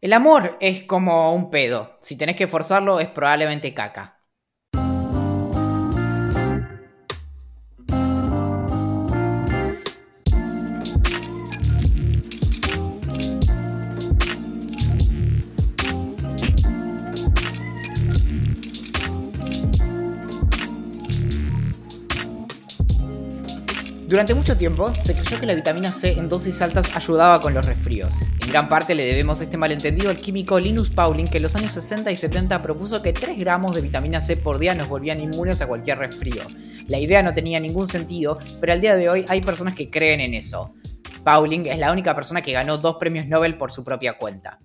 El amor es como un pedo. Si tenés que forzarlo, es probablemente caca. Durante mucho tiempo se creyó que la vitamina C en dosis altas ayudaba con los resfríos. En gran parte le debemos este malentendido al químico Linus Pauling que en los años 60 y 70 propuso que 3 gramos de vitamina C por día nos volvían inmunes a cualquier resfrío. La idea no tenía ningún sentido, pero al día de hoy hay personas que creen en eso. Pauling es la única persona que ganó dos premios Nobel por su propia cuenta.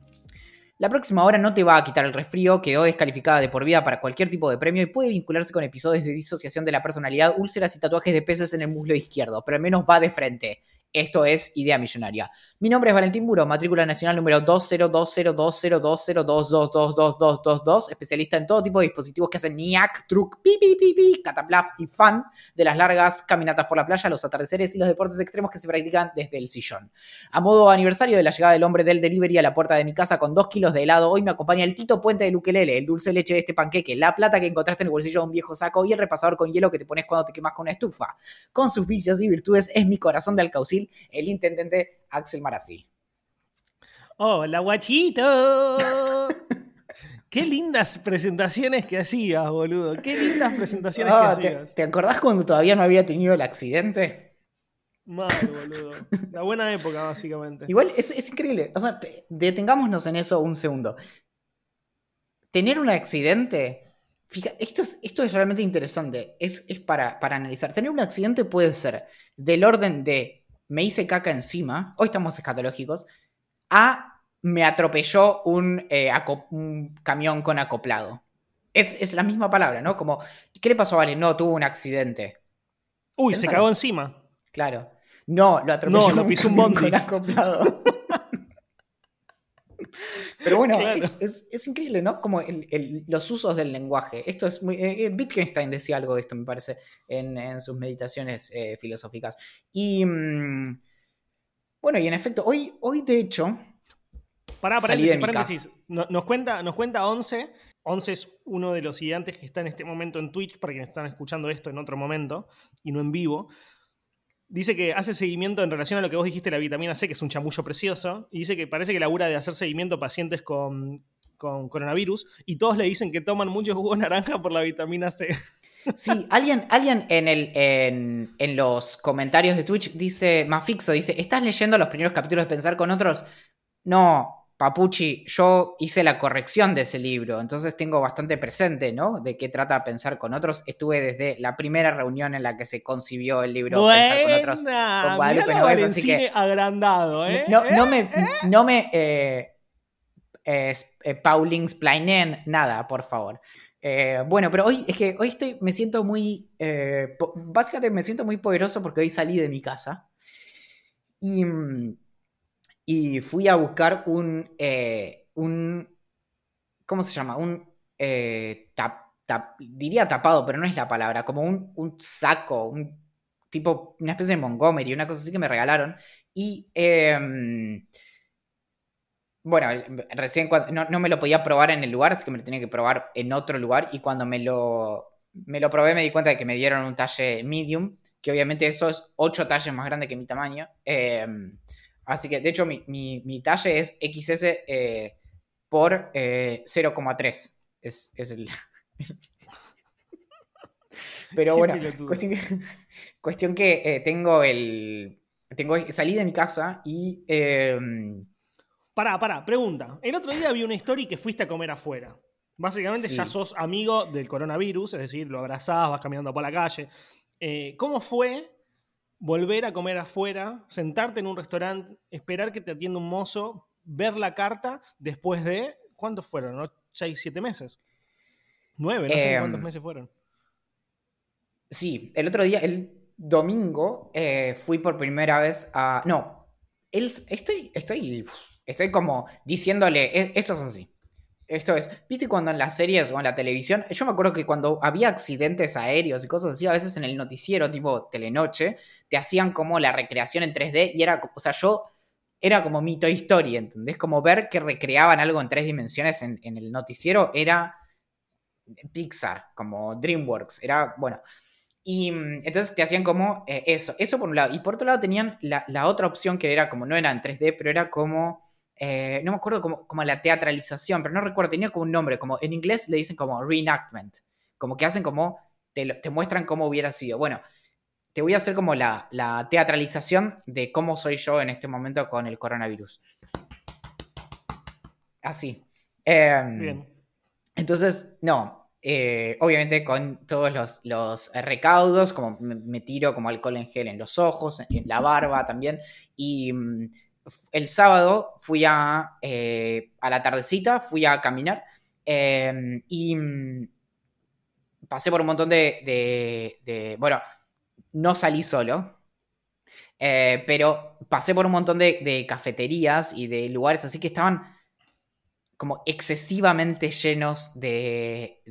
La próxima hora no te va a quitar el resfrío, quedó descalificada de por vida para cualquier tipo de premio y puede vincularse con episodios de disociación de la personalidad, úlceras y tatuajes de peces en el muslo izquierdo, pero al menos va de frente. Esto es Idea Millonaria. Mi nombre es Valentín Muro, matrícula nacional número 2020202022222, especialista en todo tipo de dispositivos que hacen NIAC, truc, pi, pi, pi, pi, cataplaf y fan de las largas caminatas por la playa, los atardeceres y los deportes extremos que se practican desde el sillón. A modo aniversario de la llegada del hombre del delivery a la puerta de mi casa con dos kilos de helado, hoy me acompaña el Tito Puente de Luquelele, el dulce leche de este panqueque, la plata que encontraste en el bolsillo de un viejo saco y el repasador con hielo que te pones cuando te quemas con una estufa. Con sus vicios y virtudes es mi corazón de alcaucil el intendente Axel Marazzi. Hola, guachito. Qué lindas presentaciones que hacías, boludo. Qué lindas presentaciones que Ah, hacías. ¿te, te acordás cuando todavía no había tenido el accidente? Mal, boludo. La buena época, básicamente. Igual es, es increíble. O sea, te- detengámonos en eso un segundo. Tener un accidente. Fija, esto es, esto es realmente interesante. Es, es para, para analizar. Tener un accidente puede ser del orden de me hice caca encima. Hoy estamos escatológicos. A me atropelló un, eh, un camión con acoplado. Es, es la misma palabra, ¿no? Como, ¿qué le pasó a Vale? No, tuvo un accidente. Uy, se cagó encima. Claro. No, lo atropelló No, lo pisó un camión bondi. con acoplado. Pero bueno, Claro. es, es- es increíble, ¿no? Como el- el- los usos del lenguaje. Esto es muy. eh, eh, Wittgenstein decía algo de esto, me parece, en, en sus meditaciones eh, filosóficas. Y. mm, bueno, y en efecto, hoy, hoy de hecho. Pará, paréntesis, paréntesis. No- Nos cuenta, nos cuenta 11. 11 es uno de los gigantes que está en este momento en Twitch, para quienes están escuchando esto en otro momento y no en vivo. Dice que hace seguimiento en relación a lo que vos dijiste, la vitamina C, que es un chamullo precioso. Y dice que parece que labura de hacer seguimiento a pacientes con, con coronavirus. Y todos le dicen que toman mucho jugo naranja por la vitamina C. Sí, alguien, alguien en, el, en, en los comentarios de Twitch dice, Mafixo, dice, ¿estás leyendo los primeros capítulos de Pensar con otros? No, Papuchi, yo hice la corrección de ese libro, entonces tengo bastante presente, ¿no? De qué trata Pensar con otros. Estuve desde la primera reunión en la que se concibió el libro Pensar con otros. Buena, con Guadalupe así que- agrandado, ¿eh? No, no ¿Eh? me, no me eh, eh, eh, Paulings plainen nada, por favor. Eh, bueno, pero hoy es que hoy estoy, me siento muy, eh, básicamente me siento muy poderoso porque hoy salí de mi casa y, mm, y fui a buscar un, eh, un, ¿cómo se llama? Un, eh, tap- tap- diría tapado, pero no es la palabra, como un, un saco, un tipo, una especie de Montgomery, una cosa así que me regalaron. Y em, bueno, recién cuando, no, no me lo podía probar en el lugar, así que me lo tenía que probar en otro lugar. Y cuando me lo, me lo probé, me di cuenta de que me dieron un talle medium, que obviamente eso es 8 talles más grande que mi tamaño. Así que, de hecho, mi, mi, mi talle es XS eh, por eh, 0,3. Es, es el. Pero bueno, cuestión que, cuestión que eh, tengo el. Tengo, salí de mi casa y. em, Pará, pará, pregunta. El otro día vi una story que fuiste a comer afuera. Básicamente Sí. ya sos amigo del coronavirus, es decir, lo abrazás, vas caminando por la calle. Eh, ¿Cómo fue volver a comer afuera, sentarte en un restaurante, esperar que te atienda un mozo, ver la carta después de, ¿cuántos fueron? ¿No? ¿Seis, siete meses? Nueve, no sé Em, cuántos meses fueron. Sí, el otro día, el domingo, eh, fui por primera vez a. No, el, estoy, estoy, estoy como diciéndole, "E- esto es así. Esto es, viste cuando en las series o en la televisión, yo me acuerdo que cuando había accidentes aéreos y cosas así, a veces en el noticiero tipo Telenoche, te hacían como la recreación en 3D y era, o sea, yo era como mi Toy Story, ¿entendés? Como ver que recreaban algo en tres dimensiones en, el noticiero era Pixar, como DreamWorks, era, bueno. Y mm, entonces te hacían como eh, eso, eso por un lado. Y por otro lado tenían la, otra opción que era como, no era en 3D, pero era como, eh, no me acuerdo como, como la teatralización, pero no recuerdo, tenía como un nombre, como en inglés le dicen como reenactment, como que hacen como, te, te muestran cómo hubiera sido. Bueno, te voy a hacer como la, teatralización de cómo soy yo en este momento con el coronavirus. Así. Em, Bien. Entonces, no, eh, obviamente con todos los, recaudos, como me, tiro como alcohol en gel en los ojos, en la barba también. Y mm, el sábado fui a, eh, a la tardecita, fui a caminar em, y mm, pasé por un montón de, bueno, no salí solo, eh, pero pasé por un montón de, cafeterías y de lugares así que estaban como excesivamente llenos de,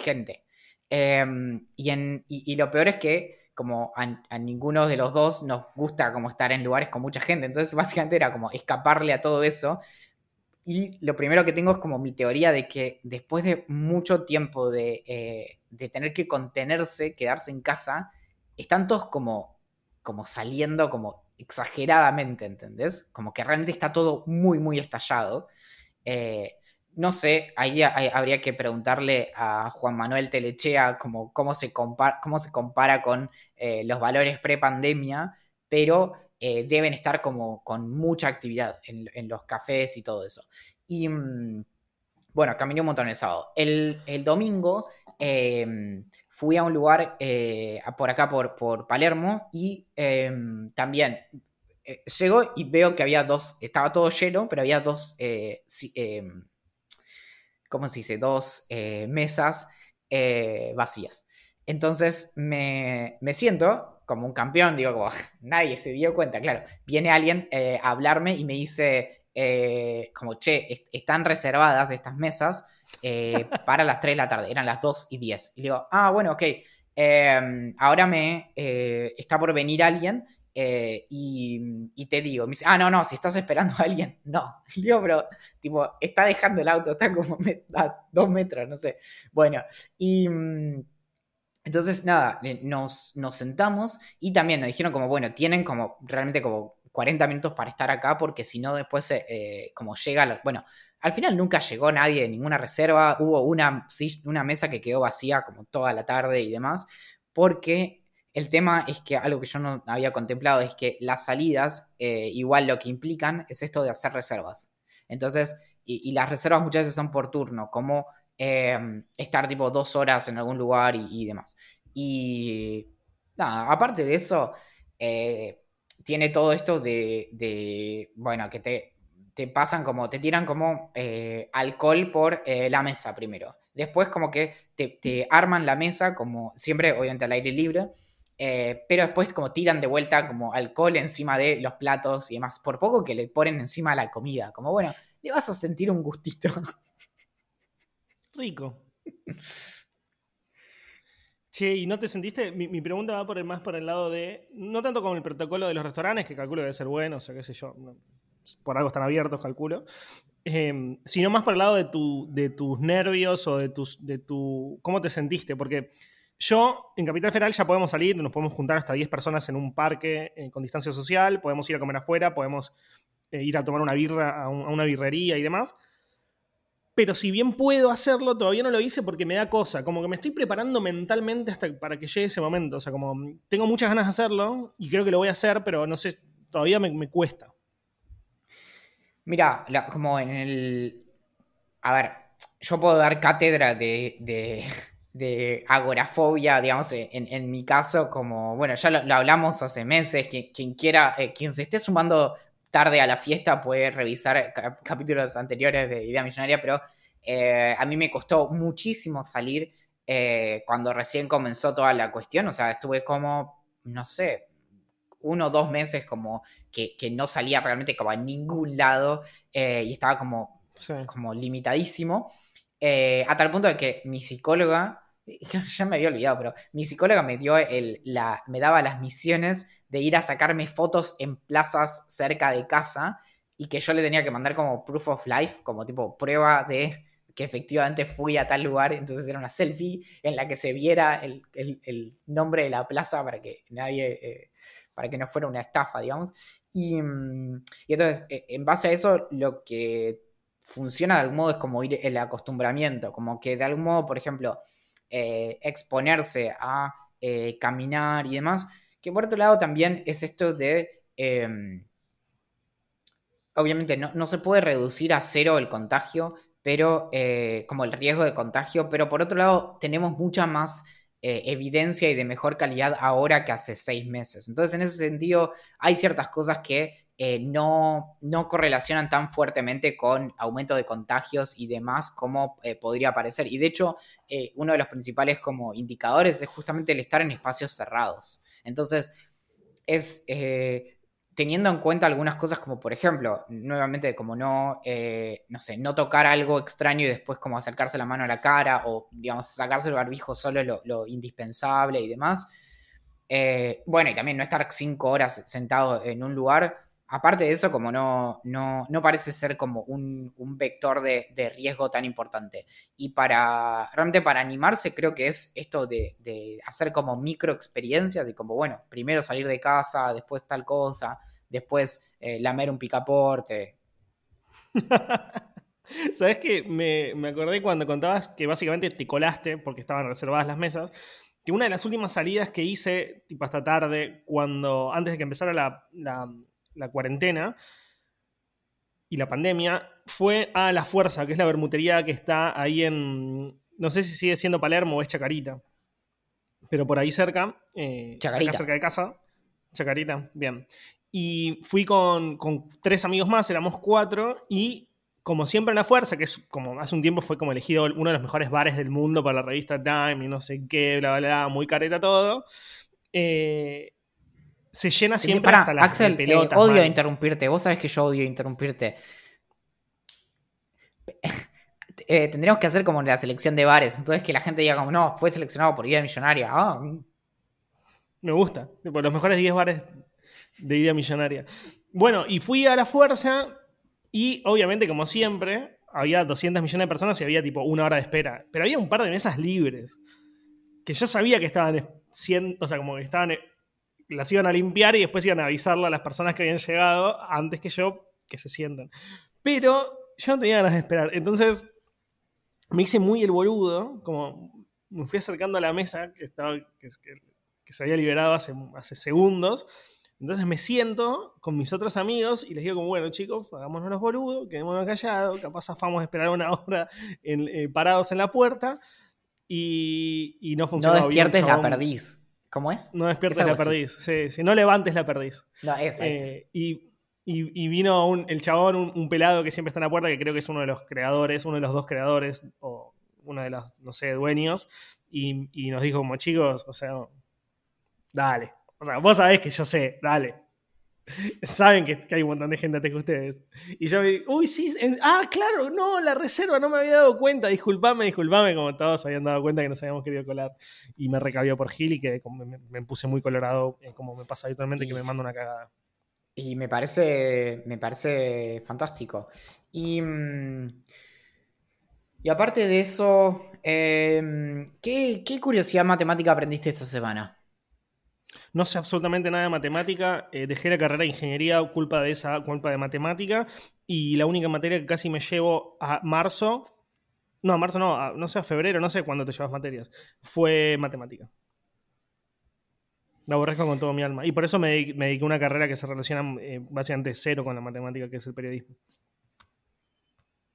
gente. Em, y, lo peor es que como a, ninguno de los dos nos gusta como estar en lugares con mucha gente. Entonces básicamente era como escaparle a todo eso. Y lo primero que tengo es como mi teoría de que después de mucho tiempo de, eh, de tener que contenerse, quedarse en casa, están todos como, como saliendo como exageradamente, ¿entendés? Como que realmente está todo muy, muy estallado. Eh, no sé, ahí, habría que preguntarle a Juan Manuel Telechea cómo, se compara, cómo se compara con eh, los valores pre-pandemia, pero eh, deben estar como con mucha actividad en, los cafés y todo eso. Y mm, bueno, caminé un montón el sábado. El, domingo fui a un lugar eh, por acá, por, Palermo, y em, también llego y veo que había dos, estaba todo lleno, pero había dos, em, ¿cómo se dice? Dos mesas vacías. Entonces me, me, siento como un campeón, digo, como nadie se dio cuenta, claro. Viene alguien a hablarme y me dice, como, che, están reservadas estas mesas eh, para las 3 de la tarde, eran las 2 y 10. Y digo, ah, bueno, ok, em, ahora me eh, está por venir alguien eh, y, te digo, me dice, ah, no, no, si estás esperando a alguien, no. Y digo, pero, tipo, está dejando el auto, está como a dos metros, no sé. Bueno, y... Mm, entonces, nada, nos, nos sentamos y también nos dijeron como, bueno, tienen como realmente como 40 minutos para estar acá porque si no después como llega, bueno, al final nunca llegó nadie de ninguna reserva, hubo una, una mesa que quedó vacía como toda la tarde y demás, porque el tema es que algo que yo no había contemplado es que las salidas eh, igual lo que implican es esto de hacer reservas. Entonces, y, las reservas muchas veces son por turno, como em, estar tipo dos horas en algún lugar y, demás. Y nada, aparte de eso, eh, tiene todo esto de, bueno, que te, te pasan como, te tiran como eh, alcohol por eh, la mesa primero. Después como que te, arman la mesa como siempre, obviamente al aire libre, eh, pero después como tiran de vuelta como alcohol encima de los platos y demás. Por poco que le ponen encima la comida. Como bueno, le vas a sentir un gustito. Rico. Che, ¿y no te sentiste? Mi, pregunta va por el, más por el lado de. No tanto como el protocolo de los restaurantes, que calculo debe ser bueno, o sea, qué sé yo por algo están abiertos, calculo, em, sino más por el lado de, tu, de tus nervios o de, tus, de tu... ¿Cómo te sentiste? Porque yo, en Capital Federal ya podemos salir, nos podemos juntar hasta 10 personas en un parque eh, con distancia social, podemos ir a comer afuera, podemos eh, ir a tomar una birra a, una birrería y demás. Pero si bien puedo hacerlo, todavía no lo hice porque me da cosa. Como que me estoy preparando mentalmente hasta para que llegue ese momento. O sea, como tengo muchas ganas de hacerlo y creo que lo voy a hacer, pero no sé, todavía me cuesta. Mira, como en el. A ver, yo puedo dar cátedra de, agorafobia, digamos, en, mi caso, como. Bueno, ya lo, hablamos hace meses. Quien, quiera, eh, quien se esté sumando tarde a la fiesta puede revisar capítulos anteriores de Idea Millonaria, pero eh, a mí me costó muchísimo salir eh, cuando recién comenzó toda la cuestión. O sea, estuve como, no sé, uno o dos meses como que, no salía realmente como a ningún lado y estaba como, como limitadísimo. A tal punto de que mi psicóloga, ya me había olvidado, pero mi psicóloga me dio el, la, me daba las misiones de ir a sacarme fotos en plazas cerca de casa y que yo le tenía que mandar como proof of life, como tipo prueba de que efectivamente fui a tal lugar, entonces era una selfie en la que se viera el, nombre de la plaza para que nadie, eh, para que no fuera una estafa, digamos. Y, mm, entonces, eh, en base a eso, lo que funciona de algún modo es como ir el acostumbramiento, como que de algún modo, por ejemplo, eh, exponerse a caminar y demás, que por otro lado también es esto de em, obviamente no, se puede reducir a cero el contagio, pero eh, como el riesgo de contagio, pero por otro lado tenemos mucha más eh, evidencia y de mejor calidad ahora que hace seis meses. Entonces en ese sentido hay ciertas cosas que eh, no, no, correlacionan tan fuertemente con aumento de contagios y demás como podría parecer. Y de hecho uno de los principales como indicadores es justamente el estar en espacios cerrados. Entonces es teniendo en cuenta algunas cosas como por ejemplo, nuevamente como no, eh, no sé, no tocar algo extraño y después como acercarse la mano a la cara o digamos sacarse el barbijo solo lo, indispensable y demás. Eh, bueno, y también no estar cinco horas sentado en un lugar. Aparte de eso, como no, no, no parece ser como un, vector de, riesgo tan importante. Y para, realmente para animarse creo que es esto de, de hacer como micro experiencias y como, bueno, primero salir de casa, después tal cosa, después eh, lamer un picaporte. ¿Sabes qué? Me, acordé cuando contabas que básicamente te colaste porque estaban reservadas las mesas. Que una de las últimas salidas que hice, tipo hasta tarde, cuando, antes de que empezara la, cuarentena y la pandemia, fue a La Fuerza, que es la bermutería que está ahí en. No sé si sigue siendo Palermo o es Chacarita. Pero por ahí cerca. Eh, Chacarita. cerca de casa. Chacarita, bien. Y fui con, tres amigos más, éramos cuatro, y como siempre en la fuerza, que es como hace un tiempo fue como elegido uno de los mejores bares del mundo para la revista Time y no sé qué, bla, bla, bla, muy careta todo. Eh, se llena siempre hasta la Axel, eh, odio interrumpirte. Vos sabés que yo odio interrumpirte. Eh, tendríamos que hacer como la selección de bares. Entonces que la gente diga como, no, fue seleccionado por Idea Millonaria. Ah, mm. Me gusta. los mejores 10 bares de idea millonaria. Bueno, y fui a la fuerza y obviamente, como siempre, había 200 millones de personas y había tipo una hora de espera. Pero había un par de mesas libres que yo sabía que estaban, o sea, como que estaban, las iban a limpiar y después iban a avisarle a las personas que habían llegado antes que yo que se sientan. Pero yo no tenía ganas de esperar. Entonces me hice muy el boludo, como me fui acercando a la mesa que, estaba, que, se había liberado hace, hace segundos entonces me siento con mis otros amigos y les digo como, bueno chicos, hagámonos los boludos, quedémonos callados, capaz afamos esperar una hora eh, parados en la puerta y, no funciona. No despiertes la perdiz. ¿Cómo es? No despiertes la perdiz, sí, si no levantes la perdiz. No, es eh, y, y, vino el chabón, un, pelado que siempre está en la puerta, que creo que es uno de los creadores, uno de los dos creadores, o uno de los, no sé, dueños, y, y nos dijo como chicos, o sea, dale, o sea, vos sabés que yo sé, dale. Saben que, hay un montón de gente antes que ustedes. Y yo me digo, uy, sí, ah, claro, no, la reserva, no me había dado cuenta, disculpame, disculpame, como todos habían dado cuenta que nos habíamos querido colar. Y me recabió por Gil y que me, puse muy colorado, eh, como me pasa habitualmente, que me manda una cagada. Y me parece, me parece fantástico. Y, mm, y aparte de eso, em, ¿qué, ¿qué curiosidad matemática aprendiste esta semana? No sé absolutamente nada de matemática. Eh, dejé la carrera de ingeniería culpa de esa culpa de matemática. Y la única materia que casi me llevo a marzo. No, a marzo no, no sé, a febrero, no sé cuándo te llevas materias. Fue matemática. La aborrezco con todo mi alma. Y por eso me, dediqué a una carrera que se relaciona eh, básicamente cero con la matemática, que es el periodismo.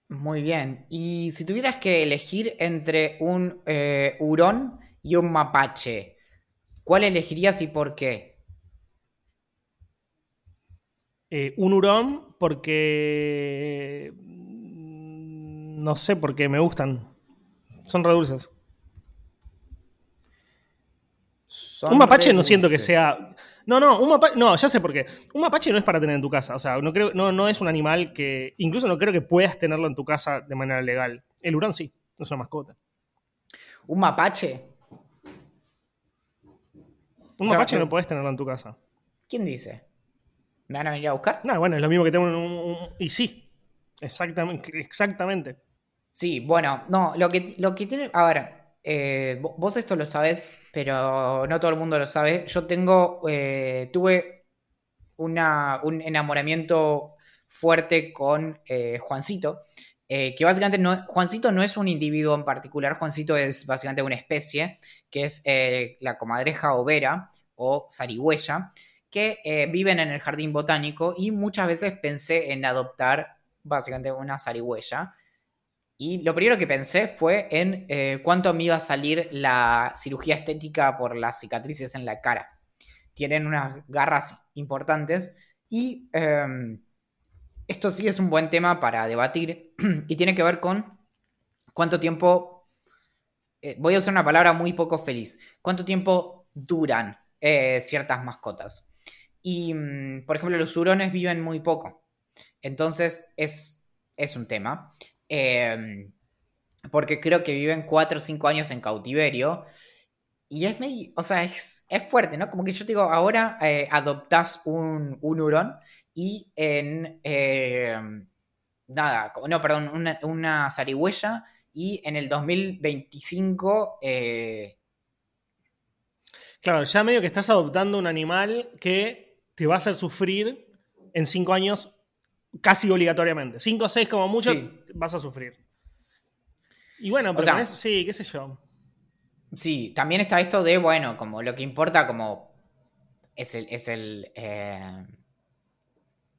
Muy bien. Y si tuvieras que elegir entre un eh, hurón y un mapache, ¿Cuál elegirías y por qué? Eh, un hurón porque... Mm, no sé, porque me gustan. Son re dulces. un mapache no siento que sea... No, no, un mapache, no, ya sé por qué. Un mapache no es para tener en tu casa. O sea, no, creo, no, no es un animal que. Incluso no creo que puedas tenerlo en tu casa de manera legal. El hurón sí, no es una mascota. ¿Un mapache? Un mapache no podés tenerlo en tu casa. ¿Quién dice? ¿Me van a venir a buscar? No, bueno, es lo mismo que tengo un, un- un- Y sí, exactamente. exactamente. Sí, bueno, no, lo que, lo que tiene. A ver, eh, vo- vos esto lo sabés, pero no todo el mundo lo sabe. Yo tengo. eh, tuve una, un enamoramiento fuerte con eh, Juancito. Eh, que básicamente no. Juancito no es un individuo en particular, Juancito es básicamente una especie, que es eh, la comadreja overa o zarigüeya, que eh, viven en el jardín botánico y muchas veces pensé en adoptar básicamente una zarigüeya. Y lo primero que pensé fue en cuánto me iba a salir la cirugía estética por las cicatrices en la cara. Tienen unas garras importantes y eh, esto sí es un buen tema para debatir y tiene que ver con cuánto tiempo, eh, voy a usar una palabra muy poco feliz, cuánto tiempo duran eh, ciertas mascotas. Y, mm, por ejemplo, los hurones viven muy poco. Entonces es, es un tema. Eh, porque creo que viven 4 o 5 años en cautiverio. Y es medio, o sea, es, es fuerte, ¿no? Como que yo te digo, ahora eh, adoptás un, un hurón y en... eh, nada, no, perdón, una, una zarigüeya y en el 2025... eh, Claro, ya medio que estás adoptando un animal que te va a hacer sufrir en cinco años casi obligatoriamente. Cinco o seis como mucho Sí. vas a sufrir. Y bueno, pero sea- con eso- sí, qué sé yo. Sí, también está esto de, bueno, como lo que importa como es el, es el, eh,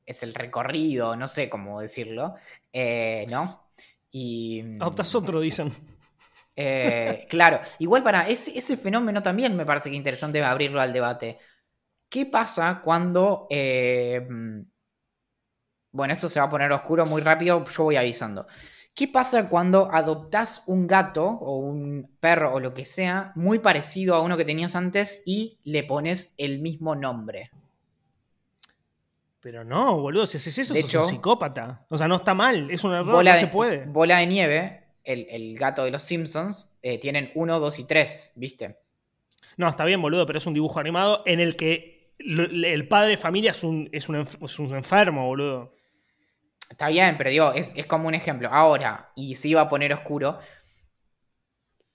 es el recorrido, no sé cómo decirlo, eh, ¿no? Y... Adoptas otro, dicen. eh, claro, igual para ese, ese fenómeno también me parece que es interesante abrirlo al debate. ¿Qué pasa cuando... eh, bueno, eso se va a poner oscuro muy rápido, yo voy avisando. ¿Qué pasa cuando adoptás un gato o un perro o lo que sea muy parecido a uno que tenías antes y le pones el mismo nombre? Pero no, boludo, si haces eso De sos hecho- un psicópata. O sea, no está mal, es un error, Bola no de, se puede. Bola de nieve, el, el gato de los Simpsons, eh, tienen uno, dos y tres, ¿viste? No, está bien, boludo, pero es un dibujo animado en el que el padre de familia es un, es un, es un enfermo, boludo. Está bien, pero digo, es, es como un ejemplo. Ahora, y se iba a poner oscuro,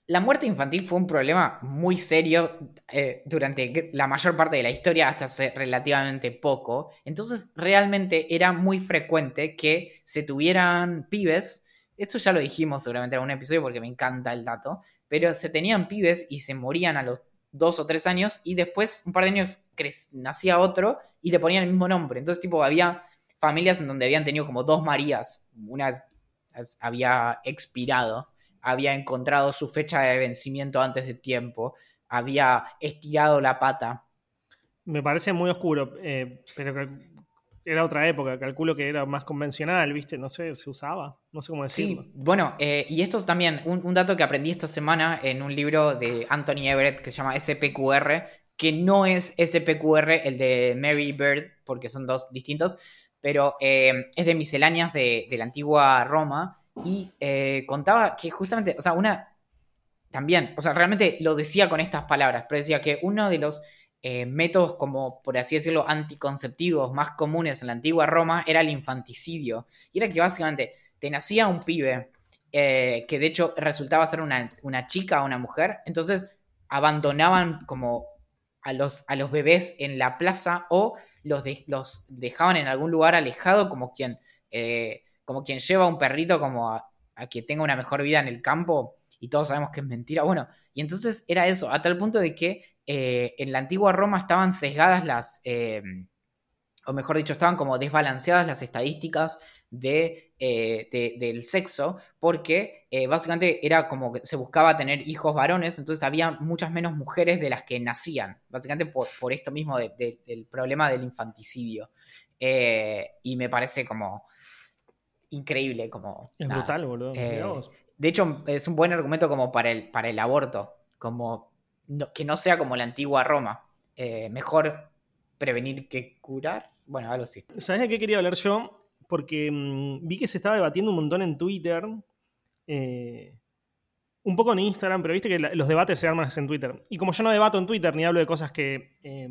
la muerte infantil fue un problema muy serio eh, durante la mayor parte de la historia, hasta hace relativamente poco. Entonces, realmente era muy frecuente que se tuvieran pibes. Esto ya lo dijimos seguramente en algún episodio porque me encanta el dato. Pero se tenían pibes y se morían a los dos o tres años y después, un par de años, nacía otro y le ponían el mismo nombre. Entonces, tipo, había familias en donde habían tenido como dos Marías. Una había expirado, había encontrado su fecha de vencimiento antes de tiempo, había estirado la pata. Me parece muy oscuro, eh, pero era otra época, calculo que era más convencional, ¿viste? No sé, se usaba, no sé cómo decirlo. Sí, bueno, eh, y esto es también un, un dato que aprendí esta semana en un libro de Anthony Everett que se llama SPQR, que no es SPQR el de Mary Bird, porque son dos distintos, pero eh, es de misceláneas de, de la antigua Roma y eh, contaba que justamente, o sea, una, también, o sea, realmente lo decía con estas palabras, pero decía que uno de los eh, métodos como, por así decirlo, anticonceptivos más comunes en la antigua Roma era el infanticidio. Y era que básicamente te nacía un pibe eh, que de hecho resultaba ser una, una chica o una mujer, entonces abandonaban como a los, a los bebés en la plaza o los, los dejaban en algún lugar alejado como quien, eh, como quien lleva a un perrito como a, que tenga una mejor vida en el campo y todos sabemos que es mentira. Bueno, y entonces era eso, a tal punto de que eh, en la antigua Roma estaban sesgadas las, eh, o mejor dicho, estaban como desbalanceadas las estadísticas de, eh, de- del sexo, porque básicamente era como que se buscaba tener hijos varones, entonces había muchas menos mujeres de las que nacían, básicamente por, por esto mismo de- de- del problema del infanticidio. Y me parece como increíble, como... Es nada. brutal, boludo. Eh. De hecho, es un buen argumento como para el, para el aborto, como no- que no sea como la antigua Roma. Eh, mejor prevenir que curar. Bueno, algo así. ¿Sabes de qué quería hablar yo? Porque mm, vi que se estaba debatiendo un montón en Twitter. eh, un poco en Instagram, pero viste que la- los debates se arman en Twitter. Y como yo no debato en Twitter ni hablo de cosas que, eh,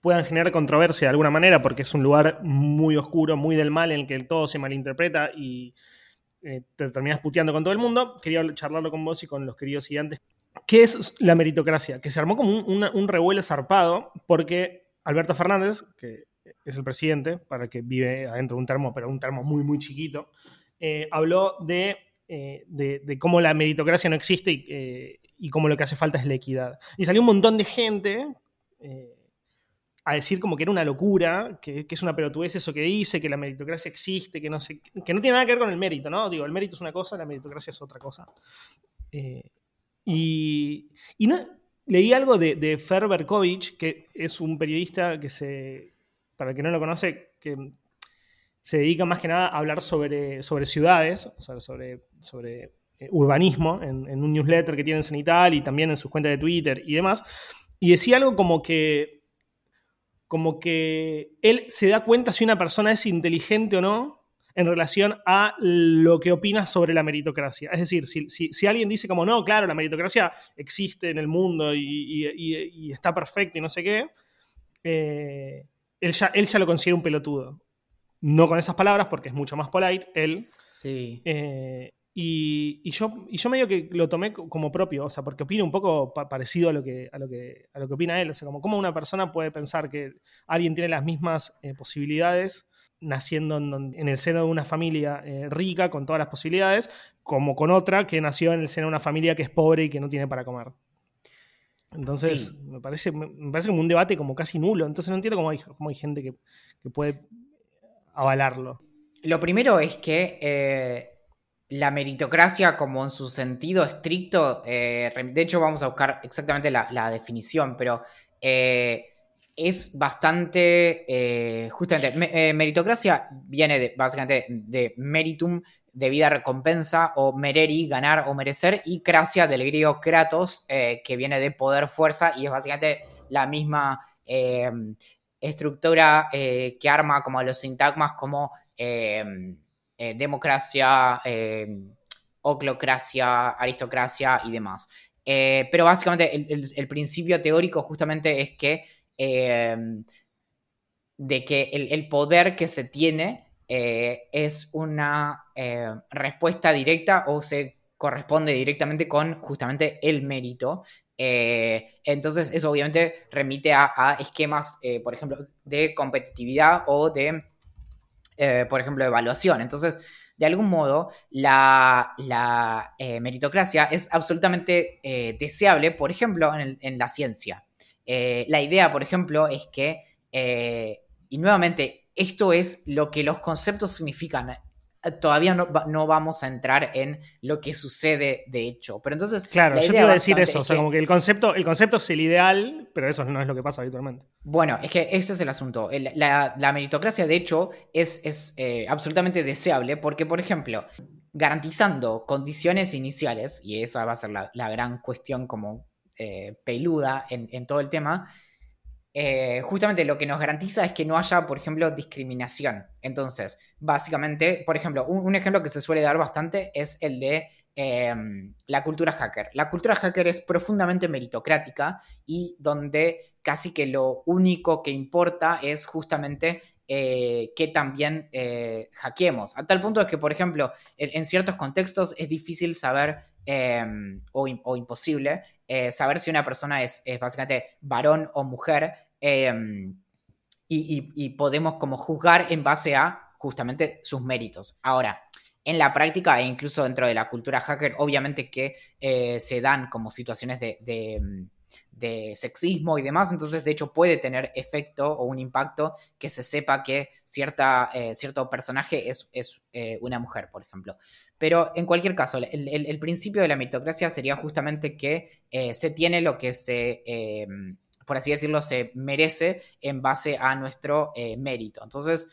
puedan generar controversia de alguna manera, porque es un lugar muy oscuro, muy del mal, en el que todo se malinterpreta y eh, te terminas puteando con todo el mundo. Quería charlarlo con vos y con los queridos gigantes. ¿Qué es la meritocracia? Que se armó como un, revuelo zarpado, porque Alberto Fernández, que es el presidente, para el que vive adentro de un termo, pero un termo muy, muy chiquito, eh, habló de, eh, de, de, cómo la meritocracia no existe y, y, cómo lo que hace falta es la equidad. Y salió un montón de gente a decir como que era una locura, que, es una pelotudez eso que dice, que la meritocracia existe, que no, que no tiene nada que ver con el mérito, ¿no? Digo, el mérito es una cosa, la meritocracia es otra cosa. y, y no, leí algo de, de Fer que es un periodista que se, para el que no lo conoce, que se dedica más que nada a hablar sobre, sobre ciudades, o sea, sobre, sobre eh, urbanismo, en, en, un newsletter que tiene en Cenital y también en sus cuentas de Twitter y demás. Y decía algo como que, como que él se da cuenta si una persona es inteligente o no en relación a lo que opina sobre la meritocracia. Es decir, si, si, si alguien dice como, no, claro, la meritocracia existe en el mundo y, y, y está perfecta y no sé qué, eh, él, ya, él ya lo considera un pelotudo no con esas palabras porque es mucho más polite, él. Sí. Eh, y, y, yo, y yo medio que lo tomé como propio, o sea, porque opino un poco pa parecido a lo, que, a, lo que, a lo que opina él. O sea, como cómo una persona puede pensar que alguien tiene las mismas eh, posibilidades naciendo en, en, el seno de una familia eh, rica, con todas las posibilidades, como con otra que nació en el seno de una familia que es pobre y que no tiene para comer. Entonces, sí. me, parece, me parece como un debate como casi nulo. Entonces no entiendo cómo hay, cómo hay gente que, que puede avalarlo? Lo primero es que eh, la meritocracia, como en su sentido estricto, eh, de hecho vamos a buscar exactamente la, definición, pero eh, es bastante, eh, justamente, me, meritocracia viene de, básicamente de meritum, debida recompensa, o mereri, ganar o merecer, y cracia del griego kratos, que viene de poder, fuerza, y es básicamente la misma estructura que arma como los sintagmas como eh, eh, democracia, oclocracia, aristocracia y demás. pero básicamente el, principio teórico justamente es que de que el, poder que se tiene es una respuesta directa o se corresponde directamente con justamente el mérito. Eh, entonces, eso obviamente remite a, esquemas, eh, por ejemplo, de competitividad o de, eh, por ejemplo, evaluación. Entonces, de algún modo, la, la eh, meritocracia es absolutamente eh, deseable, por ejemplo, en, la ciencia. la idea, por ejemplo, es que, y nuevamente, esto es lo que los conceptos significan todavía no, no, vamos a entrar en lo que sucede de hecho. Pero entonces. Claro, yo te iba a decir eso. O sea, que, como que el concepto, el concepto es el ideal, pero eso no es lo que pasa habitualmente. Bueno, es que ese es el asunto. El, la, la, meritocracia, de hecho, es, es eh, absolutamente deseable porque, por ejemplo, garantizando condiciones iniciales, y esa va a ser la, la gran cuestión como eh, peluda en, en todo el tema eh, justamente lo que nos garantiza es que no haya, por ejemplo, discriminación. Entonces, básicamente, por ejemplo, un, ejemplo que se suele dar bastante es el de eh, la cultura hacker. La cultura hacker es profundamente meritocrática y donde casi que lo único que importa es justamente eh, que también eh, hackeemos. A tal punto es que, por ejemplo, en, ciertos contextos es difícil saber o, o, imposible eh, saber si una persona es, básicamente varón o mujer eh, y, podemos como juzgar en base a justamente sus méritos. Ahora, en la práctica e incluso dentro de la cultura hacker, obviamente que eh, se dan como situaciones de, de, de, sexismo y demás, entonces de hecho puede tener efecto o un impacto que se sepa que cierta, eh, cierto personaje es, es eh, una mujer, por ejemplo. Pero en cualquier caso, el, el, principio de la meritocracia sería justamente que eh, se tiene lo que se, por así decirlo, se merece en base a nuestro mérito. Entonces,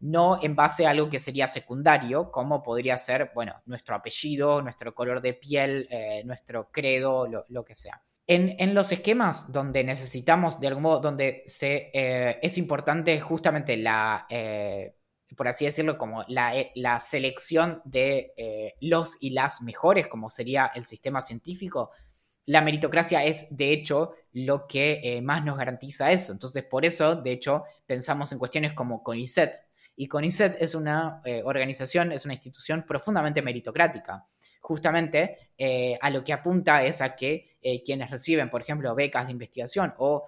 no en base a algo que sería secundario, como podría ser, bueno, nuestro apellido, nuestro color de piel, nuestro credo, lo, lo que sea. En, los esquemas donde necesitamos, de algún modo, donde eh, es importante justamente la, eh, por así decirlo, como la, la selección de eh, los y las mejores, como sería el sistema científico, la meritocracia es, de hecho, lo que eh, más nos garantiza eso. Entonces, por eso, de hecho, pensamos en cuestiones como CONICET. Y CONICET es una eh, organización, es una institución profundamente meritocrática. Justamente eh, a lo que apunta es a que quienes reciben, por ejemplo, becas de investigación o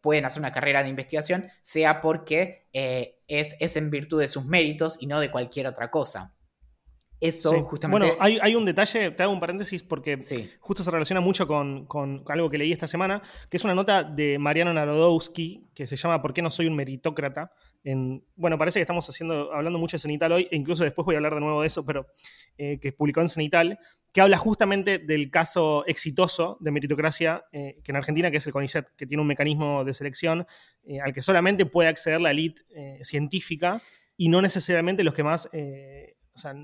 pueden hacer una carrera de investigación, sea porque es, es en virtud de sus méritos y no de cualquier otra cosa. Eso justamente. Bueno, hay, un detalle, te hago un paréntesis porque justo se relaciona mucho con, algo que leí esta semana, que es una nota de Mariano Narodowski que se llama ¿Por qué no soy un meritócrata? En, bueno, parece que estamos haciendo, hablando mucho de Cenital hoy, e incluso después voy a hablar de nuevo de eso, pero eh, que publicó en Cenital, que habla justamente del caso exitoso de meritocracia eh, que en Argentina, que es el CONICET, que tiene un mecanismo de selección eh, al que solamente puede acceder la élite científica y no necesariamente los que más o sea,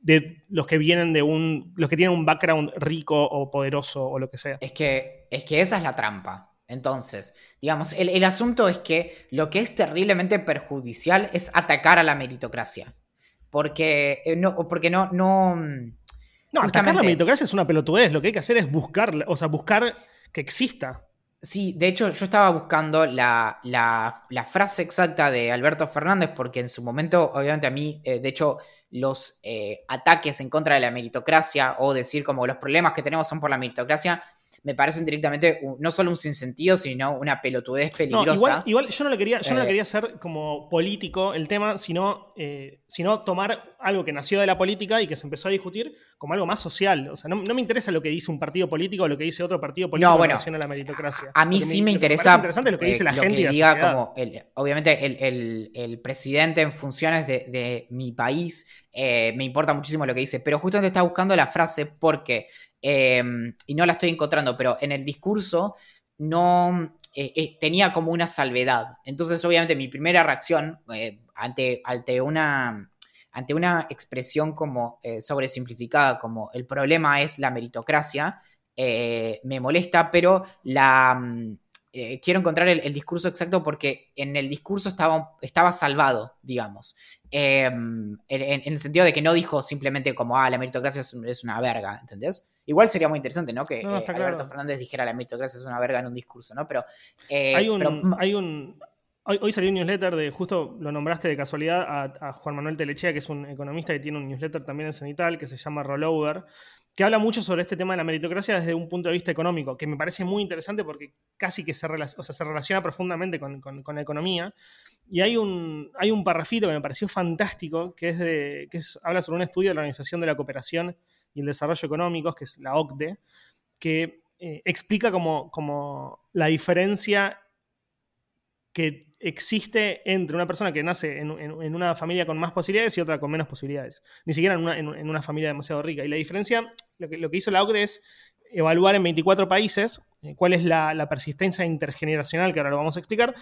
de los que vienen de un. los que tienen un background rico o poderoso o lo que sea. Es que, es que esa es la trampa. Entonces, digamos, el, asunto es que lo que es terriblemente perjudicial es atacar a la meritocracia. Porque eh, no, porque no, no. No, atacar la meritocracia es una pelotudez. Lo que hay que hacer es buscar, o sea, buscar que exista. Sí, de hecho yo estaba buscando la, frase exacta de Alberto Fernández porque en su momento, obviamente a mí, eh, de hecho, los eh, ataques en contra de la meritocracia o decir como los problemas que tenemos son por la meritocracia, me parecen directamente no solo un sinsentido, sino una pelotudez peligrosa. igual, yo no lo quería, yo no lo eh. quería hacer como político el tema, sino, eh, sino tomar algo que nació de la política y que se empezó a discutir como algo más social. O sea, no, me interesa lo que dice un partido político o lo que dice otro partido político no, bueno, en relación a la meritocracia. A, mí sí me, interesa. interesante lo que dice la gente. Que diga como obviamente el, presidente en funciones de, mi país eh, me importa muchísimo lo que dice, pero justamente está buscando la frase porque Em, y no la estoy encontrando, pero en el discurso no eh, eh, tenía como una salvedad. Entonces, obviamente, mi primera reacción ante, ante, una, ante una expresión como sobresimplificada, como el problema es la meritocracia, me molesta, pero la, mm, quiero encontrar el, discurso exacto porque en el discurso estaba, estaba salvado, digamos. Em, en, el sentido de que no dijo simplemente como, ah, la meritocracia es, es una verga, ¿entendés? Igual sería muy interesante, ¿no? Que eh, Alberto Fernández dijera la meritocracia es una verga en un discurso, ¿no? Pero. Eh, hay un. hay un hoy, salió un newsletter de, justo lo nombraste de casualidad, a, Juan Manuel Telechea, que es un economista que tiene un newsletter también en Cenital, que se llama Rollover, que habla mucho sobre este tema de la meritocracia desde un punto de vista económico, que me parece muy interesante porque casi que se, se relaciona profundamente con, la economía. Y hay un, hay un parrafito que me pareció fantástico, que, es de, que habla sobre un estudio de la Organización de la Cooperación y el Desarrollo Económico, que es la OCDE, que eh, explica como, la diferencia que existe entre una persona que nace en, una familia con más posibilidades y otra con menos posibilidades. Ni siquiera en una, familia demasiado rica. Y la diferencia, lo que, lo que, hizo la OCDE es evaluar en 24 países eh, cuál es la, persistencia intergeneracional, que ahora lo vamos a explicar,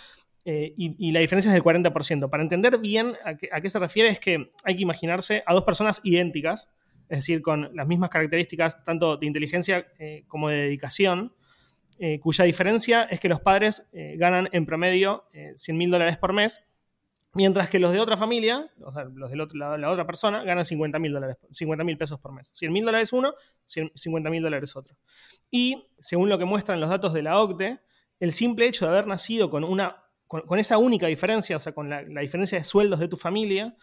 eh, y, la diferencia es del 40%. Para entender bien a qué se refiere es que hay que imaginarse a dos personas idénticas, es decir, con las mismas características tanto de inteligencia eh, como de dedicación, eh, cuya diferencia es que los padres eh, ganan en promedio 100 mil dólares por mes, mientras que los de otra familia, o sea, los de la, otra persona, ganan 50 mil dólares, 50 mil pesos por mes. 100 mil dólares uno, 50 mil dólares otro. Y según lo que muestran los datos de la OCDE, el simple hecho de haber nacido con, una, con, esa única diferencia, o sea, con la diferencia de sueldos de tu familia,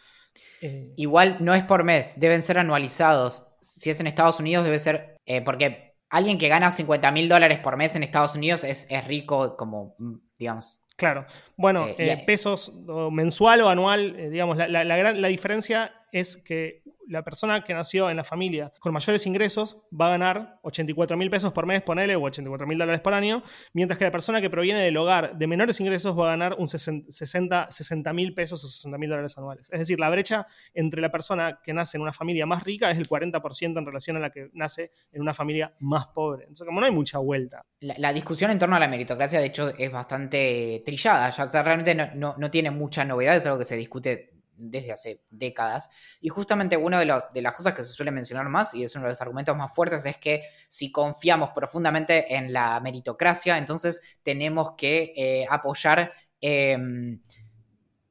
eh, Igual no es por mes, deben ser anualizados. Si es en Estados Unidos, debe ser. Eh, porque alguien que gana 50 mil dólares por mes en Estados Unidos es, rico, como, mm, digamos. Claro. Bueno, eh, pesos mensual o anual, digamos, la, la diferencia es que la persona que nació en la familia con mayores ingresos va a ganar 84 mil pesos por mes, ponele, o 84 mil dólares por año, mientras que la persona que proviene del hogar de menores ingresos va a ganar un 60 mil pesos o 60 mil dólares anuales. Es decir, la brecha entre la persona que nace en una familia más rica es el 40% en relación a la que nace en una familia más pobre. Entonces, como no hay mucha vuelta. La, discusión en torno a la meritocracia, de hecho, es bastante trillada. Ya, o sea, realmente no, no tiene mucha novedad, es algo que se discute desde hace décadas. Y justamente una de, de las cosas que se suele mencionar más, y es uno de los argumentos más fuertes, es que si confiamos profundamente en la meritocracia, entonces tenemos que eh, apoyar em,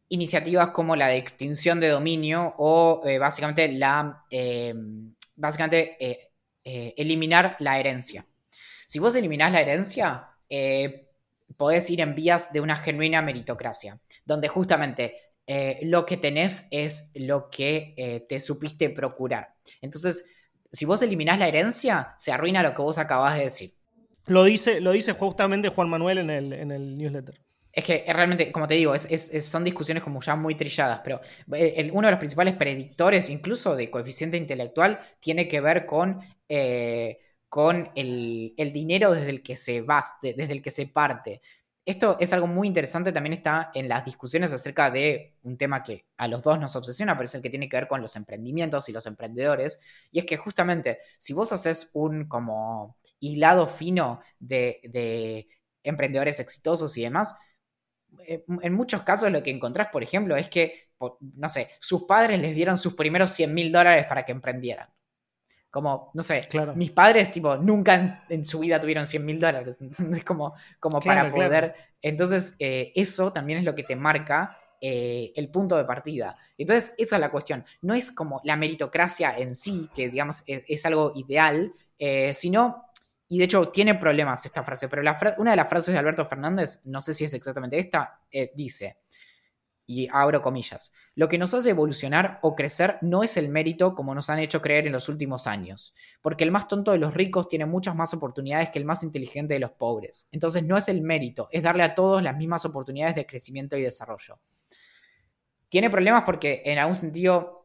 iniciativas como la de extinción de dominio o eh, básicamente la... Em, básicamente... Eh, eliminar la herencia. Si vos eliminás la herencia, podés ir en vías de una genuina meritocracia, donde justamente eh, lo que tenés es lo que te supiste procurar. Entonces, si vos eliminás la herencia, se arruina lo que vos acabás de decir. Lo dice, lo dice justamente Juan Manuel en el, en el newsletter. Es que realmente, como te digo, son discusiones como ya muy trilladas, pero eh, uno de los principales predictores, incluso de coeficiente intelectual, tiene que ver con, eh, con el, dinero desde el que se va, desde el que se parte. Esto es algo muy interesante, también está en las discusiones acerca de un tema que a los dos nos obsesiona, pero es el que tiene que ver con los emprendimientos y los emprendedores. Y es que justamente si vos haces un como hilado fino de, de emprendedores exitosos y demás, eh, en muchos casos lo que encontrás, por ejemplo, es que, no sé, sus padres les dieron sus primeros 100 mil dólares para que emprendieran. Como, no sé, mis padres, tipo, nunca en, su vida tuvieron 100 mil dólares. Es como, como para poder. Entonces, eh, eso también es lo que te marca eh, el punto de partida. Entonces, esa es la cuestión. No es como la meritocracia en sí, que digamos es, algo ideal, eh, sino y de hecho tiene problemas esta frase, pero una de las frases de Alberto Fernández, no sé si es exactamente esta, dice, y abro comillas, lo que nos hace evolucionar o crecer no es el mérito como nos han hecho creer en los últimos años, porque el más tonto de los ricos tiene muchas más oportunidades que el más inteligente de los pobres. Entonces no es el mérito, es darle a todos las mismas oportunidades de crecimiento y desarrollo. Tiene problemas porque en algún sentido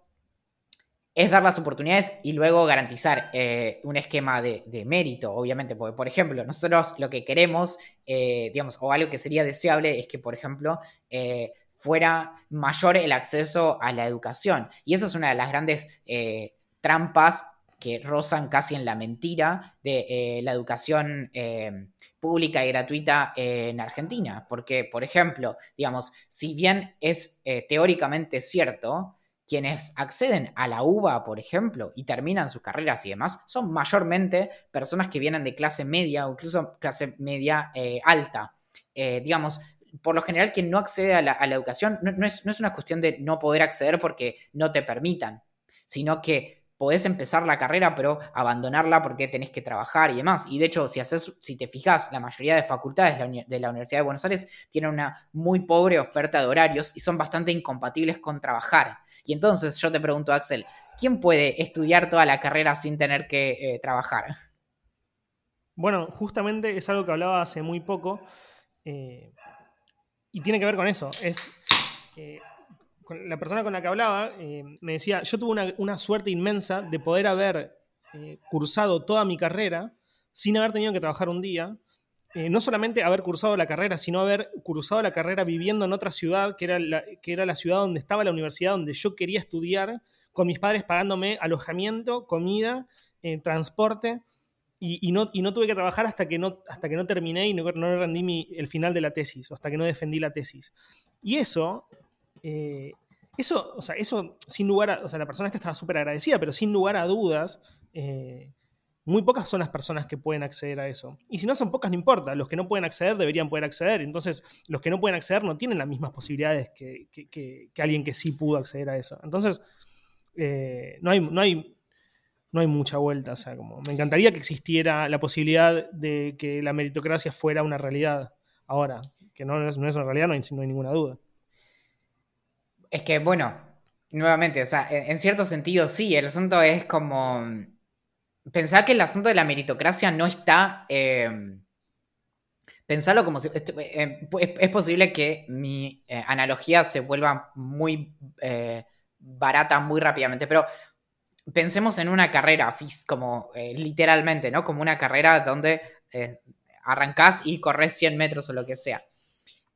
es dar las oportunidades y luego garantizar eh, un esquema de, mérito, obviamente, porque, por ejemplo, nosotros lo que queremos, eh, digamos, o algo que sería deseable es que, por ejemplo, eh, fuera mayor el acceso a la educación. Y esa es una de las grandes eh, trampas que rozan casi en la mentira de eh, la educación eh, pública y gratuita en Argentina. Porque, por ejemplo, digamos, si bien es teóricamente cierto, quienes acceden a la UBA, por ejemplo, y terminan sus carreras y demás, son mayormente personas que vienen de clase media o incluso clase media alta. digamos, por lo general quien no accede a la, educación no, es, una cuestión de no poder acceder porque no te permitan, sino que podés empezar la carrera pero abandonarla porque tenés que trabajar y demás. Y de hecho, si, haces, si te fijas, la mayoría de facultades de la Universidad de Buenos Aires tienen una muy pobre oferta de horarios y son bastante incompatibles con trabajar. Y entonces yo te pregunto, Axel, ¿quién puede estudiar toda la carrera sin tener que eh, trabajar? Bueno, justamente es algo que hablaba hace muy poco. Eh, y tiene que ver con eso. Es. Eh, la persona con la que hablaba eh, me decía: Yo tuve una, suerte inmensa de poder haber eh, cursado toda mi carrera sin haber tenido que trabajar un día. no solamente haber cursado la carrera, sino haber cursado la carrera viviendo en otra ciudad, que era la, que era la ciudad donde estaba la universidad, donde yo quería estudiar, con mis padres pagándome alojamiento, comida, transporte. Y, no, y, no, tuve que trabajar hasta que no, hasta que no terminé y no, no rendí el final de la tesis, hasta que no defendí la tesis. Y eso, eh, eso, o sea, eso sin lugar a, o sea, la persona esta estaba súper agradecida, pero sin lugar a dudas, eh, muy pocas son las personas que pueden acceder a eso. Y si no son pocas, no importa, los que no pueden acceder deberían poder acceder, entonces los que no pueden acceder no tienen las mismas posibilidades que, que, alguien que sí pudo acceder a eso. Entonces, eh, no, hay, no hay no hay mucha vuelta. O sea, como me encantaría que existiera la posibilidad de que la meritocracia fuera una realidad. Ahora, que no es, una realidad, no hay, ninguna duda. Es que, bueno, nuevamente, o sea, en, cierto sentido sí, el asunto es como. Pensar que el asunto de la meritocracia no está. Eh, pensarlo como si. Eh, es, posible que mi eh, analogía se vuelva muy barata muy rápidamente, pero pensemos en una carrera, como eh, literalmente, ¿no? Como una carrera donde eh, arrancás y corres 100 metros o lo que sea.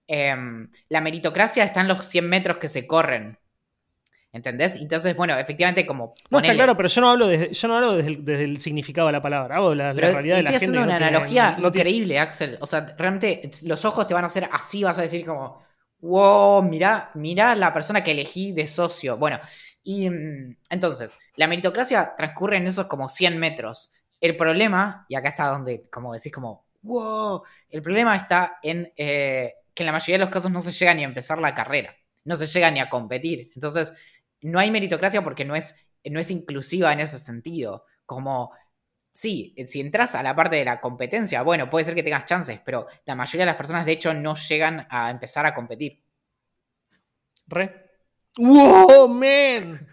Em, la meritocracia está en los 100 metros que se corren. ¿Entendés? Entonces, bueno, efectivamente, como. No, está claro, pero yo no hablo desde, yo no hablo desde, el, significado de la palabra, hablo de la, realidad de la gente. haciendo una analogía increíble, Axel. O sea, realmente los ojos te van a hacer así, vas a decir como. Wow, mirá, mirá la persona que elegí de socio. Bueno, y mm, entonces, la meritocracia transcurre en esos como 100 metros. El problema, y acá está donde, como decís, como, wow, el problema está en eh, que en la mayoría de los casos no se llega ni a empezar la carrera, no se llega ni a competir. Entonces, no hay meritocracia porque no es, no es inclusiva en ese sentido. Como sí, si entras a la parte de la competencia, bueno, puede ser que tengas chances, pero la mayoría de las personas de hecho no llegan a empezar a competir. Re. ¡Wow, man!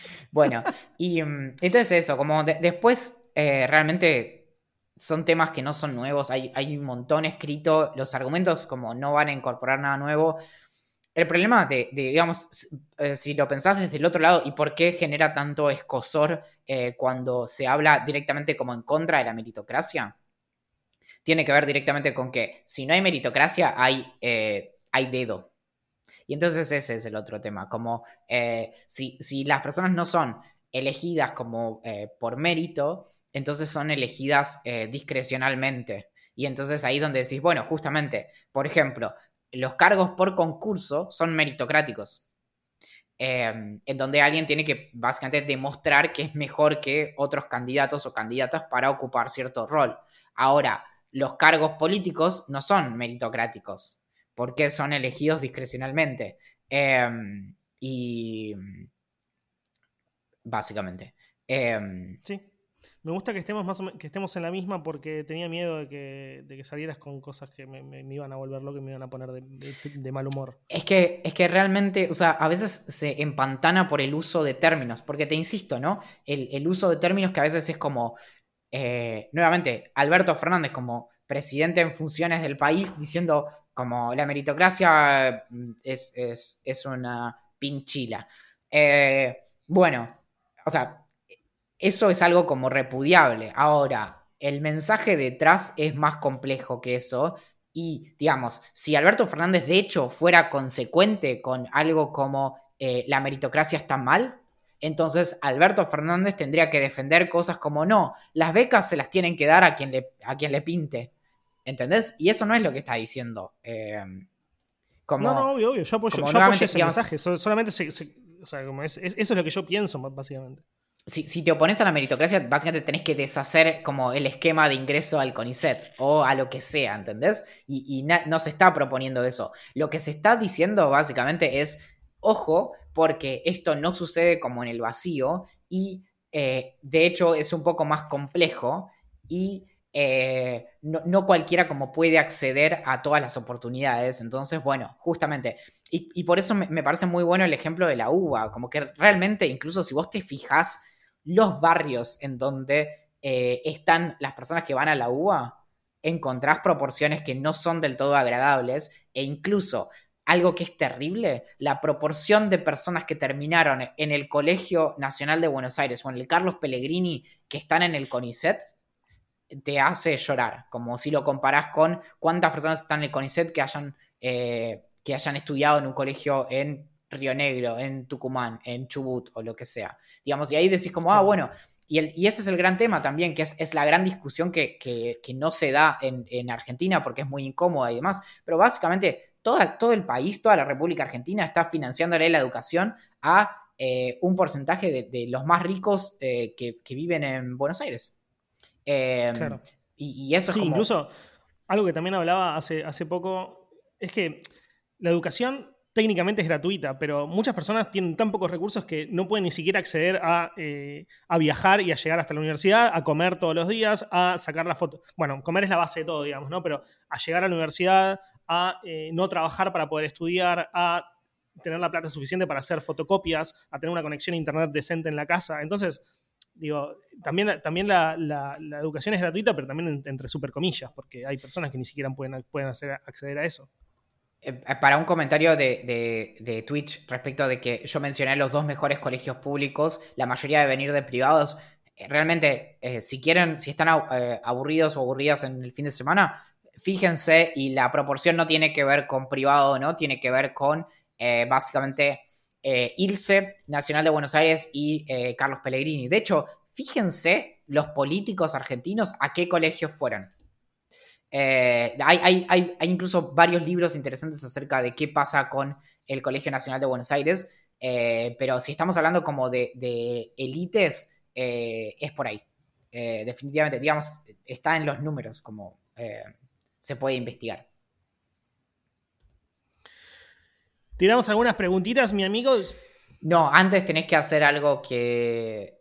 bueno, y mm, entonces eso, como después eh, realmente son temas que no son nuevos, hay, hay un montón escrito, los argumentos como no van a incorporar nada nuevo. El problema de, digamos, eh, si lo pensás desde el otro lado y por qué genera tanto escosor eh, cuando se habla directamente como en contra de la meritocracia, tiene que ver directamente con que si no hay meritocracia hay, hay dedo. Y entonces ese es el otro tema, como si, si, las personas no son elegidas como por mérito, entonces son elegidas discrecionalmente. Y entonces ahí donde decís, bueno, justamente, por ejemplo, los cargos por concurso son meritocráticos. Em, en donde alguien tiene que básicamente demostrar que es mejor que otros candidatos o candidatas para ocupar cierto rol. Ahora, los cargos políticos no son meritocráticos, porque son elegidos discrecionalmente. Em, y básicamente. Em, sí. Me gusta que estemos más que estemos en la misma porque tenía miedo de que, salieras con cosas que me, iban a volver loco y me iban a poner de, mal humor. Es que, es que realmente, o sea, a veces se empantana por el uso de términos, porque te insisto, ¿no? El, uso de términos que a veces es como, eh, nuevamente, Alberto Fernández como presidente en funciones del país diciendo como la meritocracia mm, es, es, una pinchila. Eh, bueno, o sea, eso es algo como repudiable. Ahora, el mensaje detrás es más complejo que eso. Y, digamos, si Alberto Fernández de hecho fuera consecuente con algo como eh, la meritocracia está mal, entonces Alberto Fernández tendría que defender cosas como no, las becas se las tienen que dar a quien le, a quien le pinte. ¿Entendés? Y eso no es lo que está diciendo. Eh, como, no, no, obvio, obvio. Yo apoyo, yo apoyo ese mensaje. Solamente o sea, como es, eso es lo que yo pienso, básicamente si, te opones a la meritocracia, básicamente tenés que deshacer como el esquema de ingreso al CONICET o a lo que sea, ¿entendés? Y, no se está proponiendo eso. Lo que se está diciendo básicamente es, ojo, porque esto no sucede como en el vacío y eh, de hecho es un poco más complejo y eh, no, cualquiera como puede acceder a todas las oportunidades. Entonces, bueno, justamente, y, por eso me, parece muy bueno el ejemplo de la uva, como que realmente incluso si vos te fijas los barrios en donde eh, están las personas que van a la UBA, encontrás proporciones que no son del todo agradables e incluso algo que es terrible, la proporción de personas que terminaron en el Colegio Nacional de Buenos Aires o en el Carlos Pellegrini que están en el CONICET, te hace llorar, como si lo comparás con cuántas personas están en el CONICET que hayan, eh, que hayan estudiado en un colegio en Río Negro, en Tucumán, en Chubut o lo que sea. Digamos, y ahí decís como, ah, bueno, y, el, y ese es el gran tema también, que es, la gran discusión que, no se da en, Argentina porque es muy incómoda y demás, pero básicamente toda, todo el país, toda la República Argentina está financiándole la educación a eh, un porcentaje de, los más ricos eh, que, viven en Buenos Aires. Em, claro. Y, eso es como... incluso algo que también hablaba hace, hace poco es que la educación técnicamente es gratuita, pero muchas personas tienen tan pocos recursos que no pueden ni siquiera acceder eh, a, viajar y a llegar hasta la universidad, a comer todos los días, a sacar la foto. Bueno, comer es la base de todo, digamos, ¿no? Pero a llegar a la universidad, a eh, no trabajar para poder estudiar, a tener la plata suficiente para hacer fotocopias, a tener una conexión a internet decente en la casa. Entonces, digo, también, también la, educación es gratuita, pero también entre super comillas, porque hay personas que ni siquiera pueden, pueden acceder a eso. Eh, para un comentario de, Twitch respecto de que yo mencioné los dos mejores colegios públicos, la mayoría de venir de privados. Eh, realmente, eh, si quieren, si están aburridos o aburridas en el fin de semana, fíjense y la proporción no tiene que ver con privado, ¿no? Tiene que ver con básicamente ILSE, Nacional de Buenos Aires y Carlos Pellegrini. De hecho, fíjense los políticos argentinos a qué colegios fueron. Eh, hay, incluso varios libros interesantes acerca de qué pasa con el Colegio Nacional de Buenos Aires, eh, pero si estamos hablando como de, élites, eh, es por ahí. definitivamente, digamos, está en los números, como se puede investigar. ¿Tiramos algunas preguntitas, mi amigos? No, antes tenés que hacer algo que...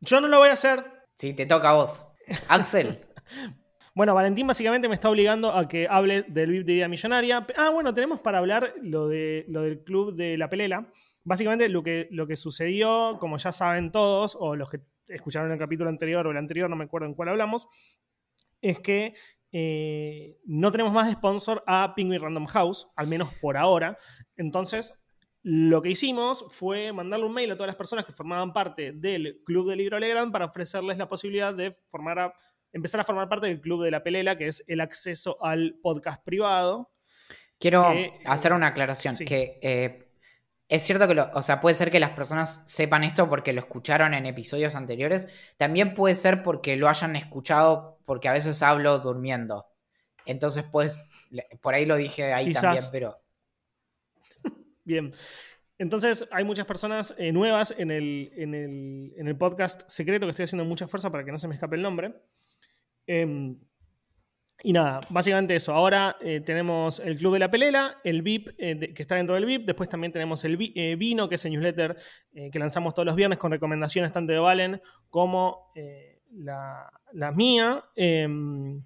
Yo no lo voy a hacer. Sí, te toca a vos. Axel. Bueno, Valentín básicamente me está obligando a que hable del VIP de Millonaria. Ah, bueno, tenemos para hablar lo, de, lo del club de la pelela. Básicamente lo que, lo que sucedió, como ya saben todos, o los que escucharon el capítulo anterior o el anterior, no me acuerdo en cuál hablamos, es que eh, no tenemos más de sponsor a Penguin Random House, al menos por ahora. Entonces, lo que hicimos fue mandarle un mail a todas las personas que formaban parte del Club de Libro Legrand para ofrecerles la posibilidad de formar a empezar a formar parte del club de la pelela, que es el acceso al podcast privado. Quiero hacer una aclaración, que eh, es cierto que, lo, o sea, puede ser que las personas sepan esto porque lo escucharon en episodios anteriores, también puede ser porque lo hayan escuchado porque a veces hablo durmiendo. Entonces, pues, por ahí lo dije ahí también, pero... Bien. Entonces, hay muchas personas eh, nuevas en el, en, el, en el podcast secreto que estoy haciendo mucha fuerza para que no se me escape el nombre. Em, y nada, básicamente eso. Ahora eh, tenemos el Club de la Pelela, el VIP eh, que está dentro del VIP. Después también tenemos el eh, Vino, que es el newsletter que lanzamos todos los viernes con recomendaciones tanto de Valen como la, mía. Em,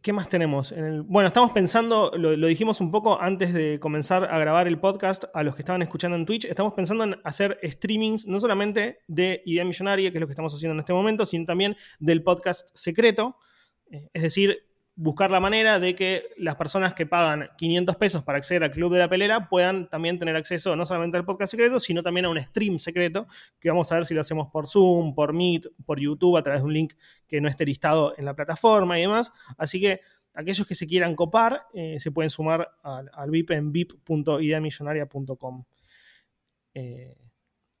¿Qué más tenemos? bueno, estamos pensando, lo, dijimos un poco antes de comenzar a grabar el podcast a los que estaban escuchando en Twitch, estamos pensando en hacer streamings no solamente de Idea Millonaria, que es lo que estamos haciendo en este momento, sino también del podcast secreto. Eh, es decir, buscar la manera de que las personas que pagan 500 pesos para acceder al Club de la Pelera puedan también tener acceso no solamente al podcast secreto, sino también a un stream secreto, que vamos a ver si lo hacemos por Zoom, por Meet, por YouTube, a través de un link que no esté listado en la plataforma y demás. Así que aquellos que se quieran copar eh, se pueden sumar al, VIP en vip.ideamillonaria.com.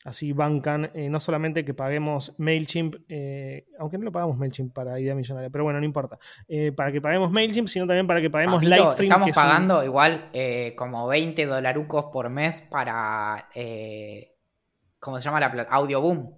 Así bancan, eh, no solamente que paguemos MailChimp, eh, aunque no lo pagamos MailChimp para Idea Millonaria, pero bueno, no importa. Eh, para que paguemos MailChimp, sino también para que paguemos Livestream. Estamos pagando igual como 20 dolarucos por mes para, ¿cómo se llama la plata? Audioboom.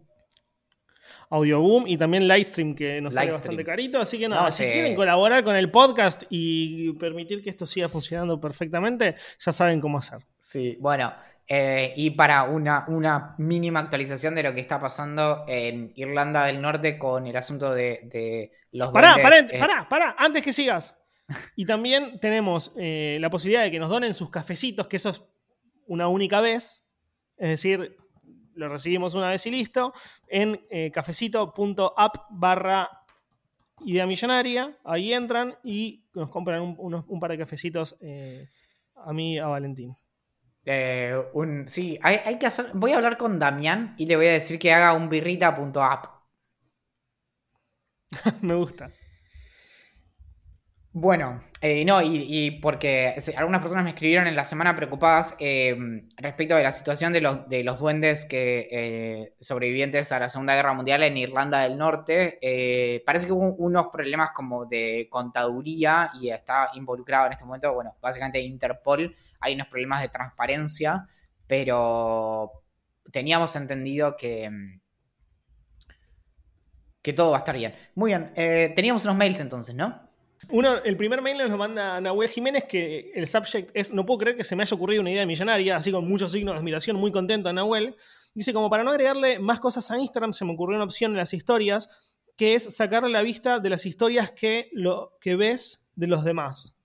Audioboom y también Livestream, que nos sale bastante carito. Así que nada, si quieren colaborar con el podcast y permitir que esto siga funcionando perfectamente, ya saben cómo hacer. Sí, bueno. Eh, y para una, una, mínima actualización de lo que está pasando en Irlanda del Norte con el asunto de, los pará, pará, eh, pará, pará, antes que sigas. Y también tenemos eh, la posibilidad de que nos donen sus cafecitos, que eso es una única vez. Es decir, lo recibimos una vez y listo. En cafecito.app barra idea millonaria. Ahí entran y nos compran un, un par de cafecitos a mí, a Valentín. Eh, un, sí, hay, que hacer. Voy a hablar con Damián y le voy a decir que haga un birrita.app. Me gusta. Bueno, eh, no, y, porque algunas personas me escribieron en la semana preocupadas eh, respecto de la situación de los, de los duendes que sobrevivientes a la Segunda Guerra Mundial en Irlanda del Norte. parece que hubo unos problemas como de contaduría y está involucrado en este momento, bueno, básicamente Interpol hay unos problemas de transparencia, pero teníamos entendido que, que todo va a estar bien. Muy bien, eh, teníamos unos mails entonces, ¿no? Uno, el primer mail nos lo manda Nahuel Jiménez, que el subject es, no puedo creer que se me haya ocurrido una idea millonaria, así con muchos signos de admiración, muy contento a Nahuel. Dice, como para no agregarle más cosas a Instagram, se me ocurrió una opción en las historias, que es sacarle la vista de las historias que, lo, que ves de los demás.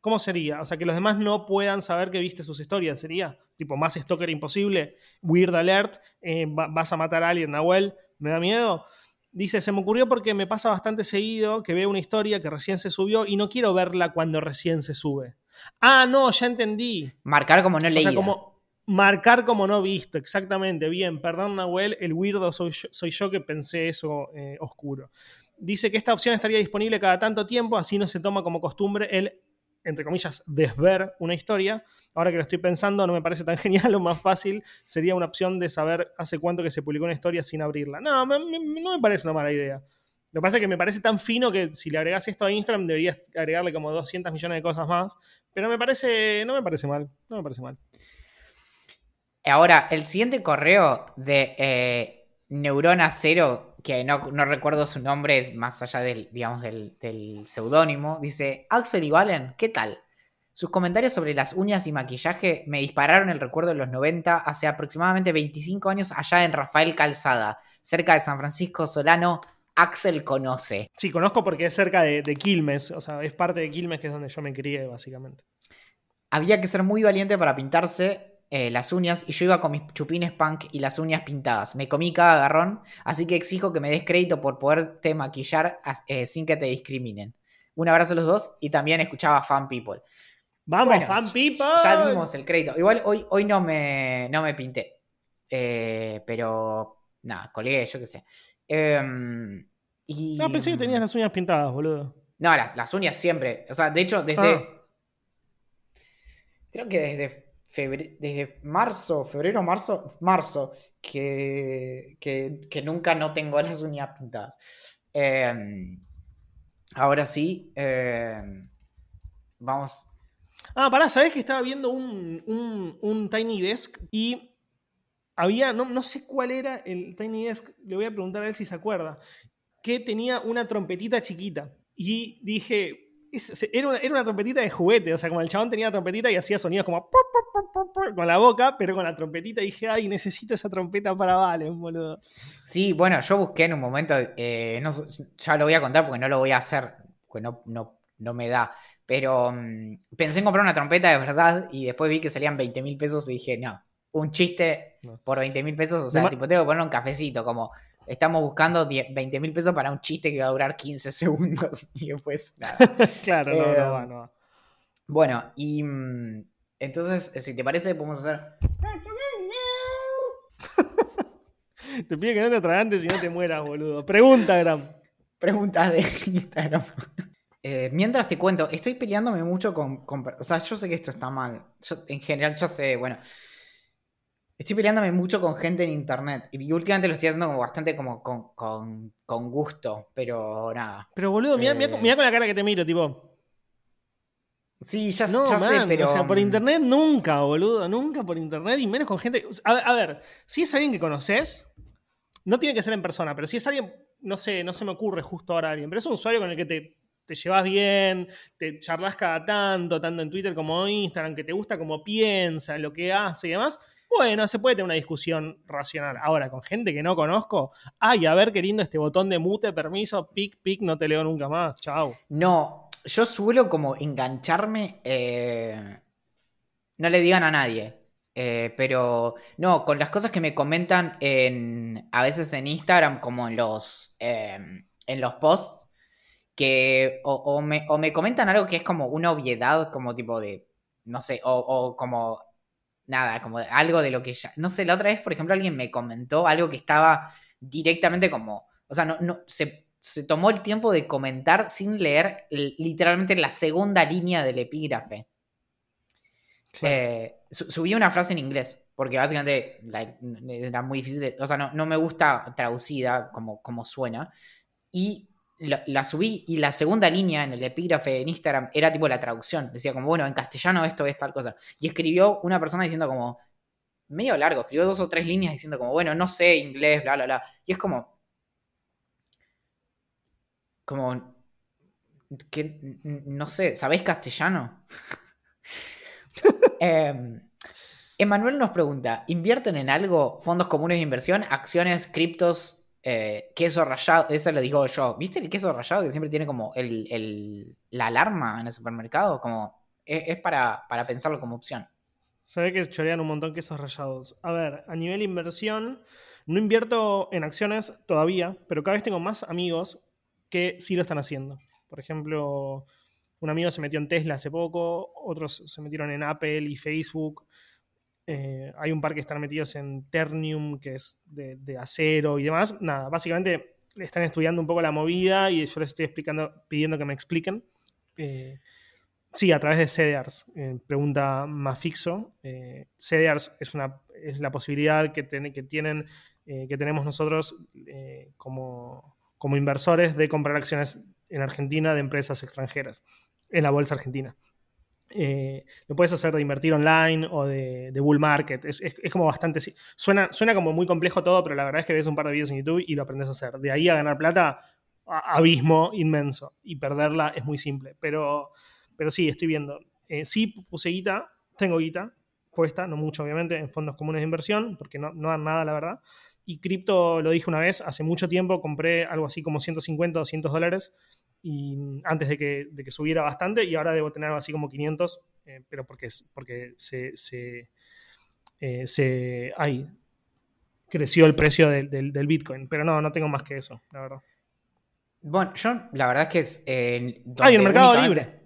¿Cómo sería? O sea, que los demás no puedan saber que viste sus historias. ¿Sería? Tipo, más stalker imposible. Weird alert. Eh, vas a matar a alguien, Nahuel. ¿Me da miedo? Dice, se me ocurrió porque me pasa bastante seguido que veo una historia que recién se subió y no quiero verla cuando recién se sube. Ah, no, ya entendí. Marcar como no leído. O sea, como marcar como no visto, exactamente. Bien, perdón, Nahuel, el weirdo soy yo, que pensé eso eh, oscuro. Dice que esta opción estaría disponible cada tanto tiempo, así no se toma como costumbre el entre comillas, desver una historia. Ahora que lo estoy pensando, no me parece tan genial. Lo más fácil sería una opción de saber hace cuánto que se publicó una historia sin abrirla. No, no me parece una mala idea. Lo que pasa es que me parece tan fino que si le agregas esto a Instagram deberías agregarle como 200 millones de cosas más. Pero me parece, no me parece mal. No me parece mal. Ahora, el siguiente correo de eh, Neurona Cero que no, recuerdo su nombre, más allá del, digamos, del, seudónimo, dice, Axel y Valen, ¿qué tal? Sus comentarios sobre las uñas y maquillaje me dispararon el recuerdo de los 90 hace aproximadamente 25 años allá en Rafael Calzada, cerca de San Francisco Solano. Axel conoce. Sí, conozco porque es cerca de, de Quilmes, o sea, es parte de Quilmes que es donde yo me crié, básicamente. Había que ser muy valiente para pintarse eh, las uñas y yo iba con mis chupines punk y las uñas pintadas. Me comí cada agarrón, así que exijo que me des crédito por poderte maquillar eh, sin que te discriminen. Un abrazo a los dos y también escuchaba Fan People. Vamos, Bueno, fan people. Ya dimos el crédito. Igual hoy, hoy no, me, no me pinté. Eh, pero nada, colgué, yo qué sé. Em, y, No, pensé que tenías las uñas pintadas, boludo. No, la- las uñas siempre. O sea, de hecho, desde. Ah. Creo que desde febrero, desde marzo, febrero, marzo, marzo, que, que, que nunca no tengo las uñas pintadas. Em, ahora sí, em, vamos. Ah, pará, ¿sabés que estaba viendo un, un- un Tiny Desk y había, no, no sé cuál era el Tiny Desk, le voy a preguntar a él si se acuerda, que tenía una trompetita chiquita. Y dije, era, una, era una trompetita de juguete, o sea, como el chabón tenía trompetita y hacía sonidos como pu, pu, con la boca, pero con la trompetita dije, ay, necesito esa trompeta para Valen, boludo. Sí, bueno, yo busqué en un momento, eh, no ya lo voy a contar porque no lo voy a hacer, porque no, no, no me da. Pero mm, pensé en comprar una trompeta de verdad y después vi que salían 20 mil pesos y dije, no, un chiste por 20 mil pesos, o sea, tipo, tengo que poner un cafecito, como estamos buscando 10 20 mil pesos para un chiste que va a durar 15 segundos y después nada. claro, no, Eh, no va, no va. Bueno, y mm, entonces, eh, si te parece, podemos hacer... Te pido que no te atragantes y no te mueras, boludo. Pregunta, Gram. Preguntas de Instagram. Eh, mientras te cuento, estoy peleándome mucho con, O sea, yo sé que esto está mal. Yo, en general, yo sé, bueno. Estoy peleándome mucho con gente en internet. Y últimamente lo estoy haciendo como bastante como con, con, con gusto. Pero nada. Pero boludo, mirá, mirá- Eh. mirá con la cara que te miro, tipo. Sí, ya, No, ya sé, pero. O sea, por mm, internet nunca, boludo. Nunca por internet y menos con gente. A, a ver, si es alguien que conoces, no tiene que ser en persona, pero si es alguien, no sé, no se me ocurre justo ahora alguien, pero es un usuario con el que te, te llevas bien, te charlas cada tanto, tanto en Twitter como en Instagram, que te gusta cómo piensa, lo que hace y demás. Bueno, se puede tener una discusión racional. Ahora, con gente que no conozco, ay, a ver qué lindo este botón de mute, permiso, pic, pic, no te leo nunca más. Chao. No, yo suelo como engancharme. eh, no le digan a nadie. eh, pero no, con las cosas que me comentan en. A veces en Instagram, como en los. eh, en los posts. Que o, o me, o me comentan algo que es como una obviedad, como tipo de. No sé, o, o como. Nada, como algo de lo que ya. No sé, la otra vez, por ejemplo, alguien me comentó algo que estaba directamente como. O sea, no, no, se, se tomó el tiempo de comentar sin leer literalmente la segunda línea del epígrafe. Eh, su- subí una frase en inglés, porque básicamente era muy difícil, de- o sea, no, no me gusta traducida como, como suena. Y la, la subí y la segunda línea en el epígrafe en Instagram era tipo la traducción. Decía como, bueno, en castellano esto es tal cosa. Y escribió una persona diciendo como, medio largo, escribió dos o tres líneas diciendo como, bueno, no sé inglés, bla, bla, bla. Y es como, como, que, no sé, ¿sabéis castellano? Em, Emanuel nos pregunta, ¿invierten en algo? ¿Fondos comunes de inversión? ¿Acciones, criptos? eh, queso rallado, eso lo digo yo. ¿Viste el queso rallado que siempre tiene como el, el- la alarma en el supermercado? Como es, es para, para pensarlo como opción. Se ve que chorean un montón quesos rayados. A ver, a nivel inversión, no invierto en acciones todavía, pero cada vez tengo más amigos que sí lo están haciendo. Por ejemplo, un amigo se metió en Tesla hace poco, otros se metieron en Apple y Facebook. Eh, hay un par que están metidos en Ternium, que es de, acero y demás. Nada, básicamente están estudiando un poco la movida y yo les estoy explicando, pidiendo que me expliquen. Eh, Sí, a través de CDRs. Eh, pregunta Mafixo. Eh, CDRs es, una, es la posibilidad que, que tienen, eh, que tenemos nosotros eh, como, como inversores de comprar acciones en Argentina de empresas extranjeras, en la bolsa argentina. Eh, lo puedes hacer de invertir online o de, bull market. Es, como bastante. Suena, suena como muy complejo todo, pero la verdad es que ves un par de videos en YouTube y lo aprendes a hacer. De ahí a ganar plata, a- abismo inmenso. Y perderla es muy simple. Pero, pero sí, estoy viendo. Eh, sí puse guita, tengo guita puesta, no mucho obviamente, en fondos comunes de inversión, porque no, no dan nada, la verdad. Y cripto, lo dije una vez, hace mucho tiempo compré algo así como 150, 200 dólares y antes de que, de que subiera bastante y ahora debo tener algo así como 500, eh, pero porque, porque se, se, eh, se ay, creció el precio del, del, del, Bitcoin. Pero no, no tengo más que eso, la verdad. Bueno, yo la verdad es que es... Eh, Hay el Mercado Libre.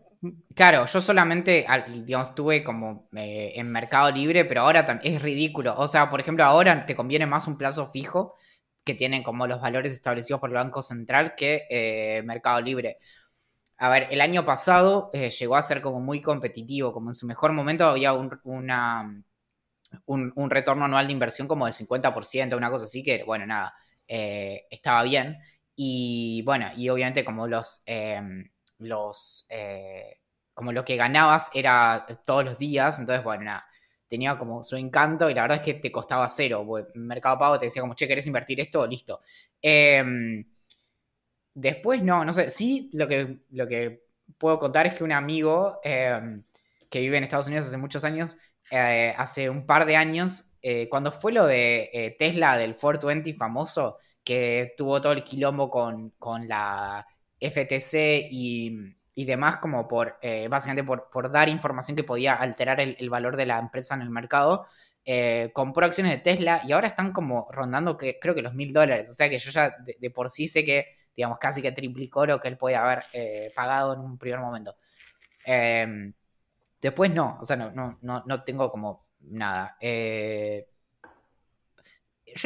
Claro, yo solamente, digamos, estuve como eh, en Mercado Libre, pero ahora es ridículo. O sea, por ejemplo, ahora te conviene más un plazo fijo que tienen como los valores establecidos por el Banco Central que eh, Mercado Libre. A ver, el año pasado eh, llegó a ser como muy competitivo, como en su mejor momento había un, una, un, retorno anual de inversión como del 50%, una cosa así que, bueno, nada, estaba bien. Y bueno, y obviamente como los los, eh, como lo que ganabas era todos los días, entonces, bueno, tenía como su encanto y la verdad es que te costaba cero, Mercado Pago te decía como, che, ¿querés invertir esto? Listo. Em, después, no, no sé, sí, lo que, lo que puedo contar es que un amigo em, que vive en Estados Unidos hace muchos años, eh, hace un par de años, eh, cuando fue lo de Tesla del 420 famoso, que tuvo todo el quilombo con, con la FTC y, demás, como por, eh, básicamente por, dar información que podía alterar el, valor de la empresa en el mercado, eh, compró acciones de Tesla y ahora están como rondando que creo que los mil dólares. O sea que yo ya de, por sí sé que, digamos, casi que triplicó lo que él puede haber eh, pagado en un primer momento. Em, después no, o sea, no, no, no, no tengo como nada. yo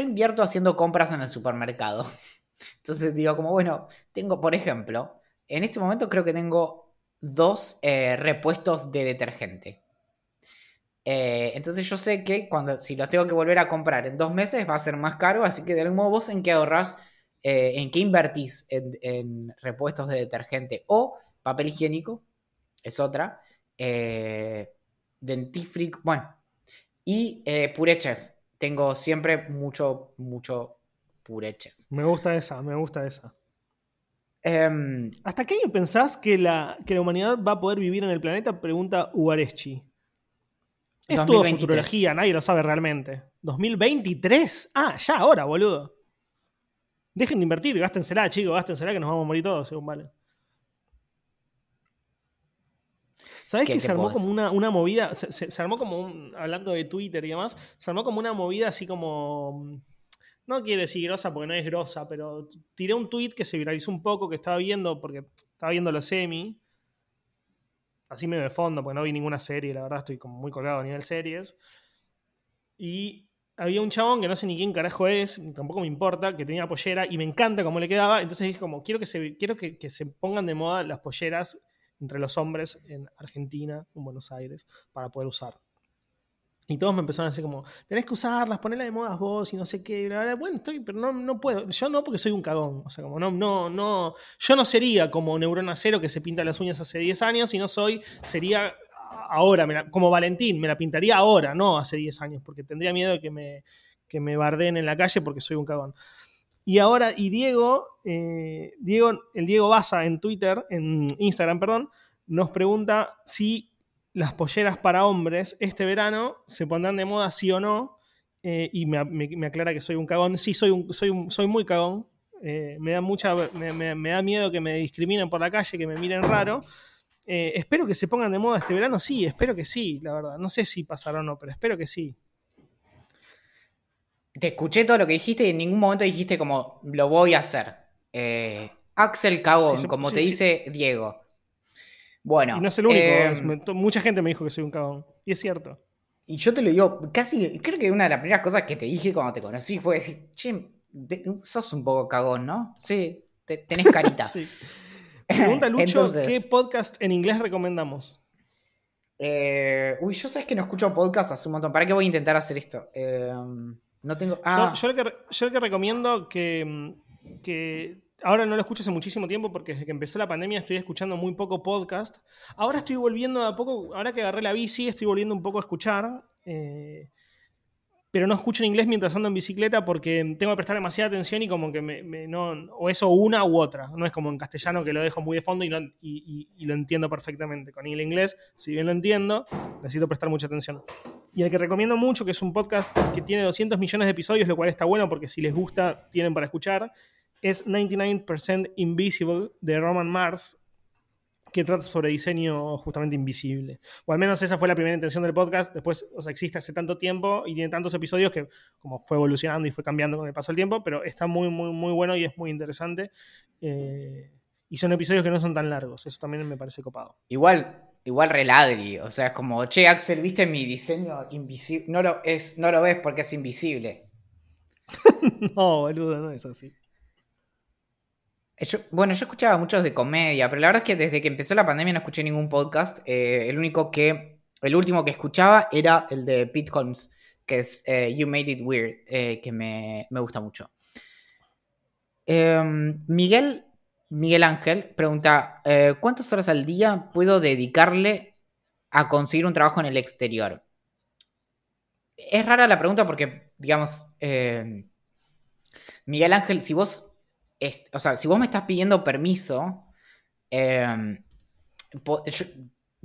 invierto haciendo compras en el supermercado. Entonces digo, como bueno, tengo, por ejemplo, en este momento creo que tengo dos eh, repuestos de detergente. Eh, entonces yo sé que cuando si los tengo que volver a comprar en dos meses va a ser más caro, así que de algún modo vos en qué ahorras, eh, en qué invertís en, repuestos de detergente o papel higiénico, es otra, dentifric, bueno, y puré chef. Tengo siempre mucho, mucho me gusta esa, me gusta esa. Em, ¿Hasta qué año pensás que la, que la humanidad va a poder vivir en el planeta? Pregunta Ugareschi. Es todo futurología, nadie lo sabe realmente. ¿2023? Ah, ya ahora, boludo. Dejen de invertir, gástensela, chicos, gástensela que nos vamos a morir todos, según vale. ¿Sabés que se armó como una, movida? Se, armó como un. Hablando de Twitter y demás, se armó como una movida así como no quiere decir grosa porque no es grosa, pero tiré un tweet que se viralizó un poco, que estaba viendo, porque estaba viendo los semi, así medio de fondo, porque no vi ninguna serie, la verdad estoy como muy colgado a nivel series. Y había un chabón que no sé ni quién carajo es, tampoco me importa, que tenía pollera y me encanta cómo le quedaba. Entonces dije como, quiero que se, quiero que se pongan de moda las polleras entre los hombres en Argentina, en Buenos Aires, para poder usar. Y todos me empezaron a decir como, tenés que usarlas, ponerlas de moda vos y no sé qué. Bueno, estoy, pero no, no puedo. Yo no porque soy un cagón. O sea, como no, no, no. Yo no sería como Neurona Cero que se pinta las uñas hace 10 años, y no soy, sería ahora, como Valentín, me la pintaría ahora, no hace 10 años, porque tendría miedo de que me, que me barden en la calle porque soy un cagón. Y ahora, y Diego, eh, Diego, el Diego Baza en Twitter, en Instagram, perdón, nos pregunta si las polleras para hombres este verano se pondrán de moda sí o no. Eh, y me, aclara que soy un cagón. Sí, soy, un, soy, un, soy muy cagón. Eh, me, da mucha, me, da miedo que me discriminen por la calle, que me miren raro. Eh, espero que se pongan de moda este verano, sí, espero que sí, la verdad. No sé si pasará o no, pero espero que sí. Te escuché todo lo que dijiste y en ningún momento dijiste como lo voy a hacer. Axel Cagón, como te dice Diego. Bueno. Y no es el único. Eh, mucha gente me dijo que soy un cagón. Y es cierto. Y yo te lo digo, casi, creo que una de las primeras cosas que te dije cuando te conocí fue decir, che, sos un poco cagón, ¿no? Sí, tenés carita. sí. Pregunta Lucho, ¿qué podcast en inglés recomendamos? Eh, uy, yo sabes que no escucho podcast hace un montón. ¿Para qué voy a intentar hacer esto? Eh, no tengo. Ah. Yo, yo, yo, que, recomiendo que, que ahora no lo escucho hace muchísimo tiempo porque desde que empezó la pandemia estoy escuchando muy poco podcast. Ahora estoy volviendo a poco, ahora que agarré la bici, estoy volviendo un poco a escuchar. Eh, pero no escucho en inglés mientras ando en bicicleta porque tengo que prestar demasiada atención y como que me, no, o eso una u otra. No es como en castellano que lo dejo muy de fondo y, no, y, lo entiendo perfectamente. Con el inglés, si bien lo entiendo, necesito prestar mucha atención. Y el que recomiendo mucho, que es un podcast que tiene 200 millones de episodios, lo cual está bueno porque si les gusta, tienen para escuchar, es 99% Invisible de Roman Mars, que trata sobre diseño justamente invisible. O al menos esa fue la primera intención del podcast. Después, o sea, existe hace tanto tiempo y tiene tantos episodios que como fue evolucionando y fue cambiando con el paso del tiempo, pero está muy, muy, muy bueno y es muy interesante. Eh, y son episodios que no son tan largos. Eso también me parece copado. Igual, igual reladri. O sea, es como, che, Axel, ¿viste mi diseño invisible? No lo, es, no lo ves porque es invisible. no, boludo, no es así bueno, yo escuchaba muchos de comedia, pero la verdad es que desde que empezó la pandemia no escuché ningún podcast. Eh, el único que, el último que escuchaba era el de Pete Holmes, que es eh, You Made It Weird, eh, que me, gusta mucho. Em, Miguel, Miguel Ángel pregunta, ¿cuántas horas al día puedo dedicarle a conseguir un trabajo en el exterior? Es rara la pregunta porque, digamos, Miguel Ángel, si vos o sea, si vos me estás pidiendo permiso, em,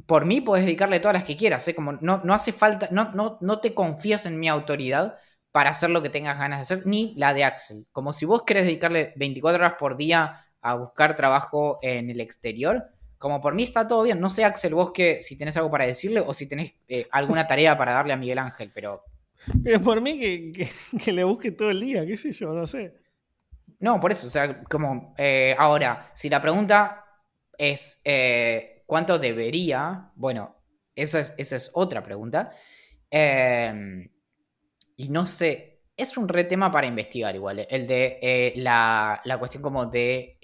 por, mí podés dedicarle todas las que quieras, ¿eh? Como no, no hace falta, no, no, no te confías en mi autoridad para hacer lo que tengas ganas de hacer, ni la de Axel. Como si vos querés dedicarle 24 horas por día a buscar trabajo en el exterior, como por mí está todo bien. No sé, Axel, vos que si tenés algo para decirle o si tenés eh, alguna tarea para darle a Miguel Ángel, pero... Pero por mí que, que le busque todo el día, qué sé yo, no sé. No, por eso, o sea, como eh, ahora, si la pregunta es eh, cuánto debería, bueno, esa es, otra pregunta. Em, y no sé, es un re tema para investigar igual, el de eh, la, la, cuestión como de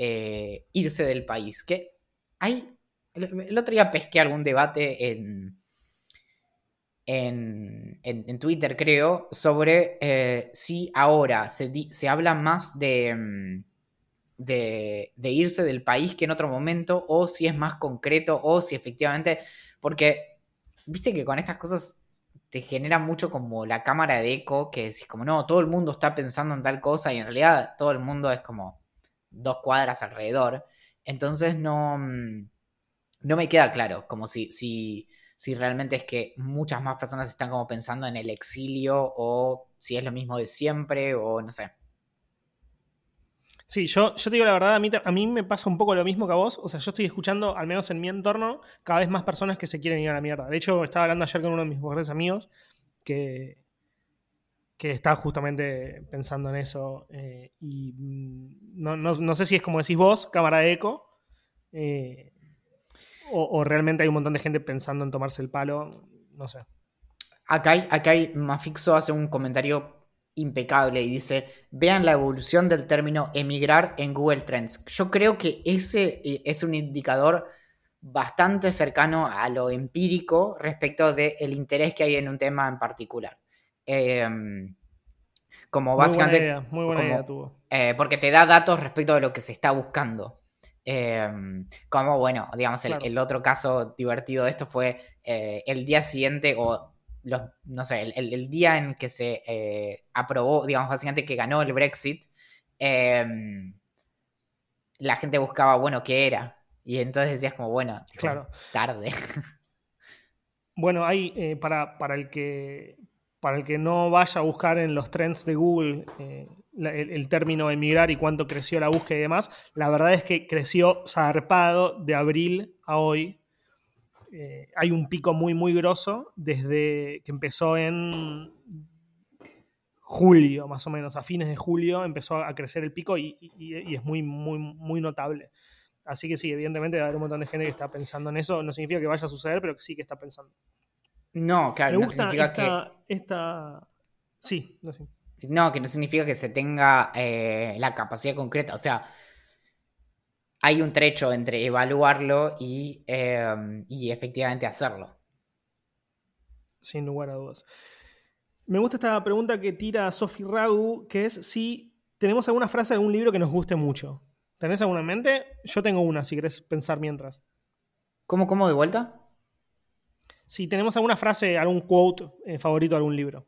irse del país, que hay, el otro día pesqué algún debate en, en, Twitter, creo, sobre eh, si ahora se, se, habla más mm, de, de, irse del país que en otro momento, o si es más concreto, o si efectivamente, porque viste que con estas cosas te genera mucho como la cámara de eco, que decís como, no, todo el mundo está pensando en tal cosa y en realidad todo el mundo es como dos cuadras alrededor. Entonces no, mm, no me queda claro, como si, si si realmente es que muchas más personas están como pensando en el exilio o si es lo mismo de siempre o no sé. Sí, yo, yo te digo la verdad, a mí, a mí me pasa un poco lo mismo que a vos. O sea, yo estoy escuchando, al menos en mi entorno, cada vez más personas que se quieren ir a la mierda. De hecho, estaba hablando ayer con uno de mis mejores amigos que, que está justamente pensando en eso. Eh, y mm, no, sé si es como decís vos, cámara de eco. Eh, o, realmente hay un montón de gente pensando en tomarse el palo, no sé. Acá hay, acá hay Mafixo hace un comentario impecable y dice, vean la evolución del término emigrar en Google Trends. Yo creo que ese eh, es un indicador bastante cercano a lo empírico respecto del interés que hay en un tema en particular. Em, como básicamente... Muy buena idea, tuvo. Eh, porque te da datos respecto de lo que se está buscando. Em, como, bueno, digamos, el, otro caso divertido de esto fue eh, el día siguiente o los, no sé, el, día en que se eh, aprobó, digamos, básicamente que ganó el Brexit, em, la gente buscaba, bueno, ¿qué era? Y entonces decías como, bueno, claro. tarde. Bueno, hay, eh, para, para, el que, para el que no vaya a buscar en los trends de Google el, término emigrar y cuánto creció la búsqueda y demás, la verdad es que creció zarpado de abril a hoy. Eh, hay un pico muy, muy grosso desde que empezó en julio, más o menos, a fines de julio empezó a crecer el pico y, es muy, muy, muy notable. Así que sí, evidentemente va a haber un montón de gente que está pensando en eso. No significa que vaya a suceder, pero que sí que está pensando. No, claro, Me gusta esta, esta... Sí, no sé. No, que no significa que se tenga eh, la capacidad concreta. O sea, hay un trecho entre evaluarlo y, em, y efectivamente hacerlo. Sin lugar a dudas. Me gusta esta pregunta que tira Sophie Ragu, que es si tenemos alguna frase de algún libro que nos guste mucho. ¿Tenés alguna en mente? Yo tengo una, si querés pensar mientras. ¿Cómo, cómo de vuelta? Si tenemos alguna frase, algún quote eh, favorito de algún libro.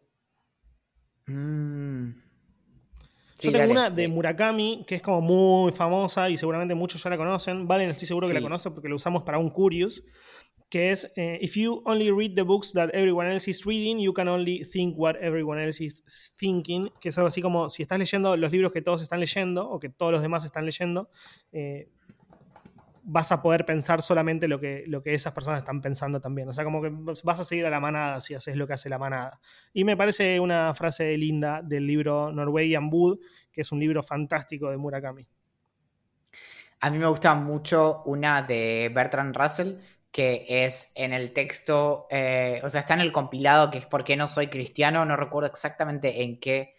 Mm. Yo Sí, tengo dale. una de Eh, Murakami que es como muy famosa y seguramente muchos ya la conocen. Valen, estoy seguro que la Sí. conocen porque la usamos para un Curious. Que es: eh, If you only read the books that everyone else is reading, you can only think what everyone else is thinking. Que es algo así como: si estás leyendo los libros que todos están leyendo o que todos los demás están leyendo, eh, vas a poder pensar solamente lo que, lo que esas personas están pensando también. O sea, como que vas a seguir a la manada si haces lo que hace la manada. Y me parece una frase linda del libro Norwegian Wood, que es un libro fantástico de Murakami. A mí me gusta mucho una de Bertrand Russell, que es en el texto, eh, o sea, está en el compilado que es ¿Por qué no soy cristiano? No recuerdo exactamente en qué.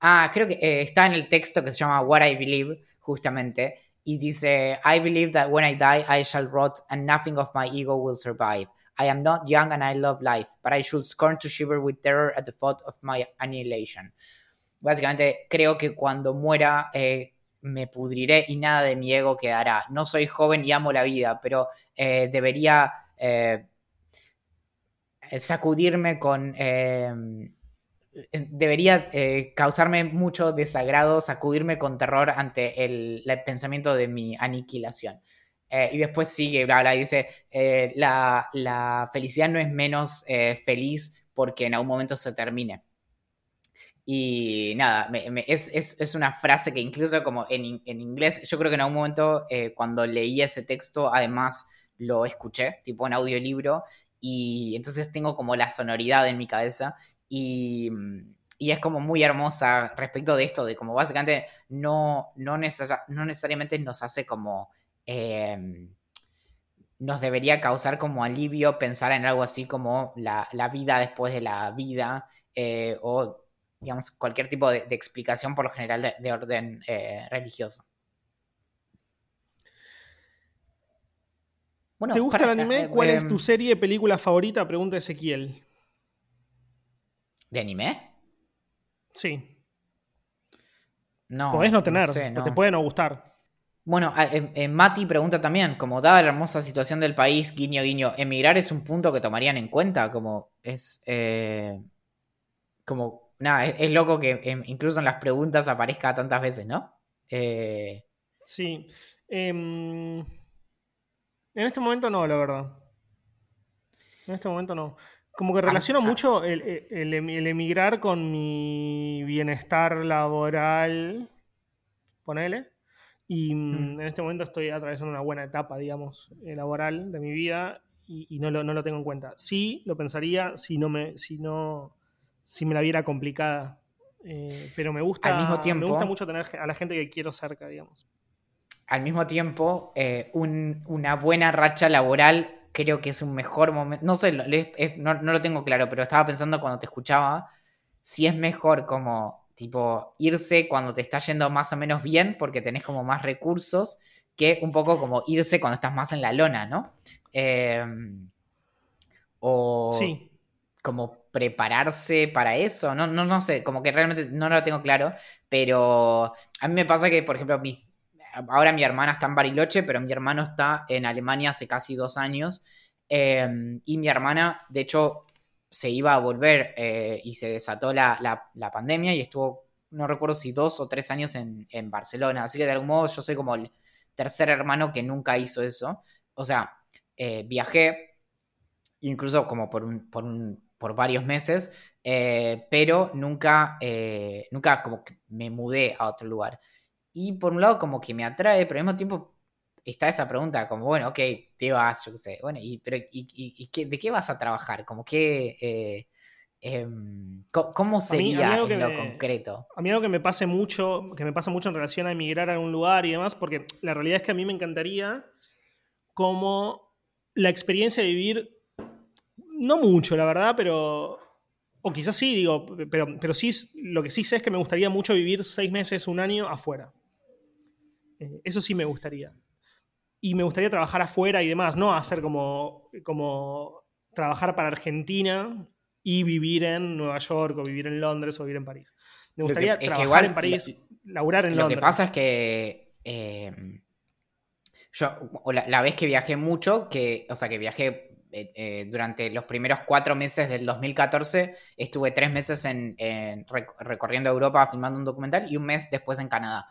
Ah, creo que eh, está en el texto que se llama What I Believe, justamente, y dice, I believe that when I die I shall rot and nothing of my ego will survive. I am not young and I love life, but I should scorn to shiver with terror at the thought of my annihilation. Básicamente, creo que cuando muera eh, me pudriré y nada de mi ego quedará. No soy joven y amo la vida, pero eh, debería eh, sacudirme con... debería eh, causarme mucho desagrado, sacudirme con terror ante el, el pensamiento de mi aniquilación. Eh, y después sigue, bla, bla, dice, eh, la, la felicidad no es menos eh, feliz porque en algún momento se termine. Y nada, me- me- es, es- es una frase que incluso como en, en inglés, yo creo que en algún momento eh, cuando leí ese texto, además lo escuché, tipo en audiolibro, y entonces tengo como la sonoridad en mi cabeza y, y es como muy hermosa respecto de esto, de como básicamente no, no, necesa- no necesariamente nos hace como... eh, nos debería causar como alivio pensar en algo así como la, la vida después de la vida eh, o digamos cualquier tipo de, de explicación por lo general de, de orden eh, religioso. Bueno, ¿Te gusta para- el anime? eh, ¿Cuál es em, tu serie, película favorita? Pregunta Ezequiel. ¿De anime? Sí. No. Podés no tener, sé, no. te puede no gustar. Bueno, em- em, Mati pregunta también, como dada la hermosa situación del país, guiño, guiño, ¿emigrar es un punto que tomarían en cuenta? Como es... eh, como... Nada, es, es loco que em, incluso en las preguntas aparezca tantas veces, ¿no? Eh, Sí. Em, en este momento no, la verdad. En este momento no. Como que relaciono mucho el, el- el- el emigrar con mi bienestar laboral, ponele. Y mm, Mm. en este momento estoy atravesando una buena etapa, digamos, eh, laboral de mi vida y, y no, lo, no lo tengo en cuenta. Sí, lo pensaría si no me, si no, si me la viera complicada. Eh, pero me gusta, Al mismo me tiempo- gusta mucho tener a la gente que quiero cerca, digamos. al mismo tiempo, eh, un- una buena racha laboral creo que es un mejor momento. No sé, lo- es- es- no, no lo tengo claro, pero estaba pensando cuando te escuchaba, si es mejor como, tipo, irse cuando te está yendo más o menos bien, porque tenés como más recursos, que un poco como irse cuando estás más en la lona, ¿no? Eh, o Sí. como prepararse para eso, no, no, no sé, como que realmente no lo tengo claro, pero a mí me pasa que, por ejemplo, mis- ahora mi hermana está en Bariloche, pero mi hermano está en Alemania hace casi dos años, eh, y mi hermana, de hecho, se iba a volver eh, y se desató la, la- pandemia y estuvo, no recuerdo si dos o tres años en, en Barcelona, así que de algún modo yo soy como el tercer hermano que nunca hizo eso, o sea, eh, viajé, incluso como por, por, varios meses, eh, pero nunca, eh, nunca como me mudé a otro lugar. Y por un lado como que me atrae, pero al mismo tiempo está esa pregunta, como, bueno, ok, te vas, yo qué sé, bueno, y, pero, y, y- y qué- ¿de qué vas a trabajar? Como que, eh, ¿cómo mí- a mí sería en lo me- concreto? A mí algo que me pase mucho, que me pasa mucho en relación a emigrar a algún lugar y demás, porque la realidad es que a mí me encantaría como la experiencia de vivir, no mucho, la verdad, pero, o quizás sí, digo, pero, pero sí, lo que sí sé es que me gustaría mucho vivir seis meses, un año afuera. Eh, Eso sí me gustaría. Y me gustaría trabajar afuera y demás, no hacer como, como trabajar para Argentina y vivir en Nueva York o vivir en Londres o vivir en París. Me Lo gustaría que trabajar igual en París, laburar en Lo Londres. que pasa es que eh, yo, la, la vez que viajé mucho, que, o sea, que viajé eh, eh, durante los primeros cuatro meses del 2014 estuve tres meses en, recorriendo Europa filmando un documental y un mes después en Canadá.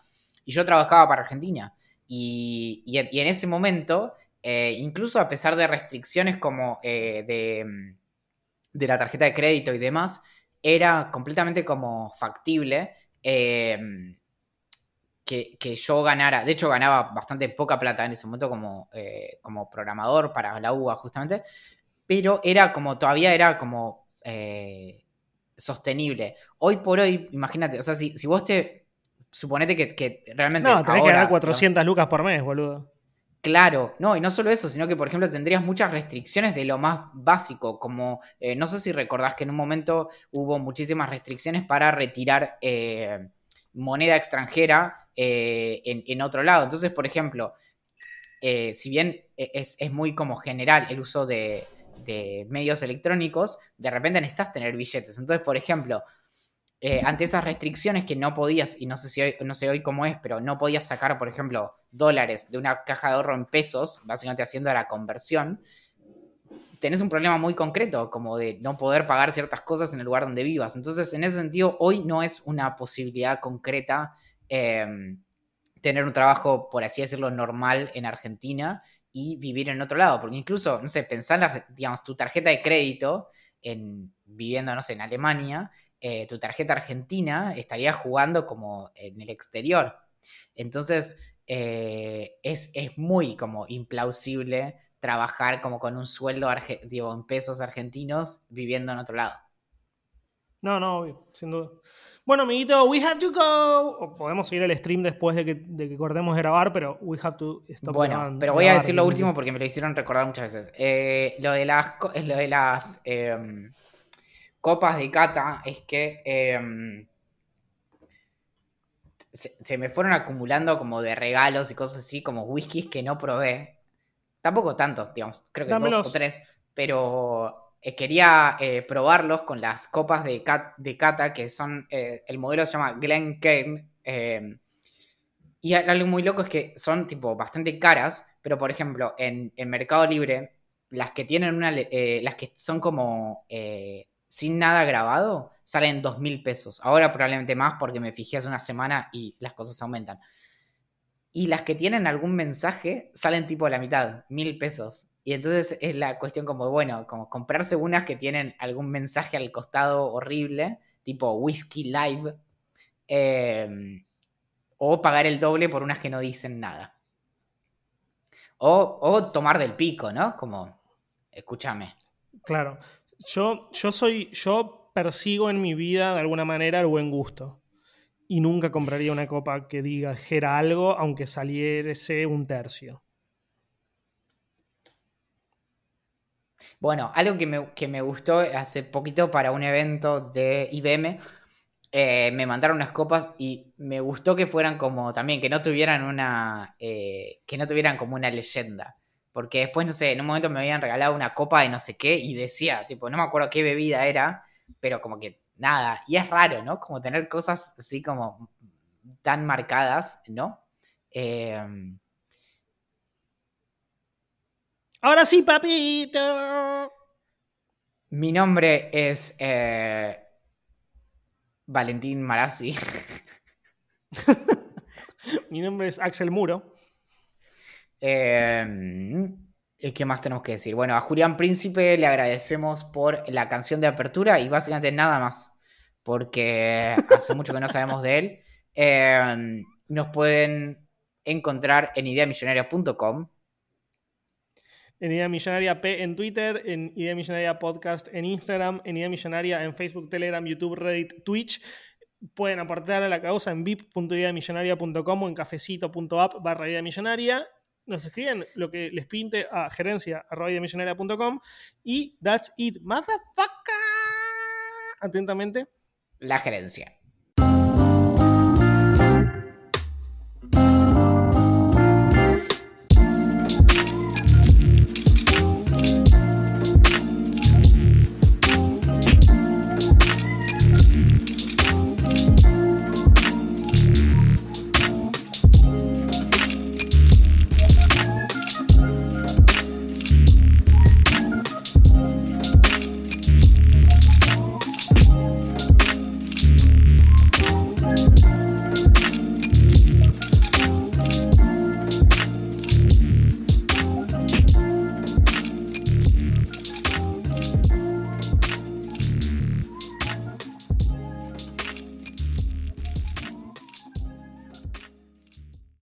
Y yo trabajaba para Argentina. Y, en ese momento, eh, incluso a pesar de restricciones como de, de, la tarjeta de crédito y demás, era completamente como factible que, yo ganara, de hecho ganaba bastante poca plata en ese momento como, eh, como programador para la UBA justamente, pero era como, todavía era como eh, sostenible. Hoy por hoy, imagínate, o sea, si, vos te, suponete que, realmente... No, tenés que ganar 400 lucas por mes, boludo. Claro, no, y no solo eso, sino que, por ejemplo, tendrías muchas restricciones de lo más básico, como, eh, no sé si recordás que en un momento hubo muchísimas restricciones para retirar moneda extranjera eh, en, otro lado. Entonces, por ejemplo, eh, si bien e, es, muy como general el uso de, medios electrónicos, de repente necesitas tener billetes. Entonces, por ejemplo, eh, ante esas restricciones que no podías, y no sé si hoy, no sé hoy cómo es, pero no podías sacar, por ejemplo, dólares de una caja de ahorro en pesos, básicamente haciendo la conversión, tenés un problema muy concreto, como de no poder pagar ciertas cosas en el lugar donde vivas. Entonces, en ese sentido, hoy no es una posibilidad concreta em, tener un trabajo, por así decirlo, normal en Argentina y vivir en otro lado. Porque incluso, no sé, pensar, digamos, tu tarjeta de crédito en, viviendo, no sé, en Alemania, eh, tu tarjeta argentina estaría jugando como en el exterior. Entonces, eh, es, es, muy como implausible trabajar como con un sueldo digo, en pesos argentinos viviendo en otro lado. No, no, obvio, sin duda. Bueno, amiguito, we have to go. podemos seguir el stream después de que, de que cortemos de grabar, pero we have to stop Bueno, pero voy a decir lo último porque me lo hicieron recordar muchas veces. Eh, lo de las, lo de las em, copas de cata es que em, se, se, me fueron acumulando como de regalos y cosas así, como whiskies que no probé. Tampoco tantos, digamos, creo que dos o tres, pero eh, quería eh, probarlos con las copas de, de Cata, que son, eh, el modelo se llama Glen Cairn, em, y algo muy loco es que son tipo bastante caras, pero por ejemplo, en, en Mercado Libre, las que tienen una, las que son como sin nada grabado, salen dos mil pesos. Ahora probablemente más porque me fijé hace una semana y las cosas aumentan. Y las que tienen algún mensaje salen tipo la mitad, mil pesos. Y entonces es la cuestión como, bueno, como comprarse unas que tienen algún mensaje al costado horrible, tipo Whiskey Live, em, o pagar el doble por unas que no dicen nada. O, tomar del pico, ¿no? Como, escúchame. Claro. Yo, yo soy, yo persigo en mi vida de alguna manera el buen gusto y nunca compraría una copa que diga Gera algo, aunque saliese un tercio. Bueno, algo que me, gustó hace poquito para un evento de IBM, eh, me mandaron unas copas y me gustó que fueran como también, que no tuvieran una, eh, que no tuvieran como una leyenda. Porque después, no sé, en un momento me habían regalado una copa de no sé qué y decía, tipo, no me acuerdo qué bebida era, pero como que nada, y es raro, ¿no? Como tener cosas así como tan marcadas, ¿no? Em, Ahora sí, papito. Mi nombre es eh, Valentín Marazzi. Mi nombre es Axel Muro. Eh, ¿Qué más tenemos que decir? Bueno, a Julián Príncipe le agradecemos por la canción de apertura y básicamente nada más, porque hace mucho que no sabemos de él. Em, nos pueden encontrar en ideamillonaria.com. En Idea Millonaria P en Twitter, en Idea Millonaria Podcast en Instagram, en Idea Millonaria en Facebook, Telegram, YouTube, Reddit, Twitch. Pueden aportar a la causa en vip.ideamillonaria.com o en cafecito.app barra idea millonaria nos escriben lo que les pinte a gerencia.com y that's it, motherfucker. Atentamente. La gerencia.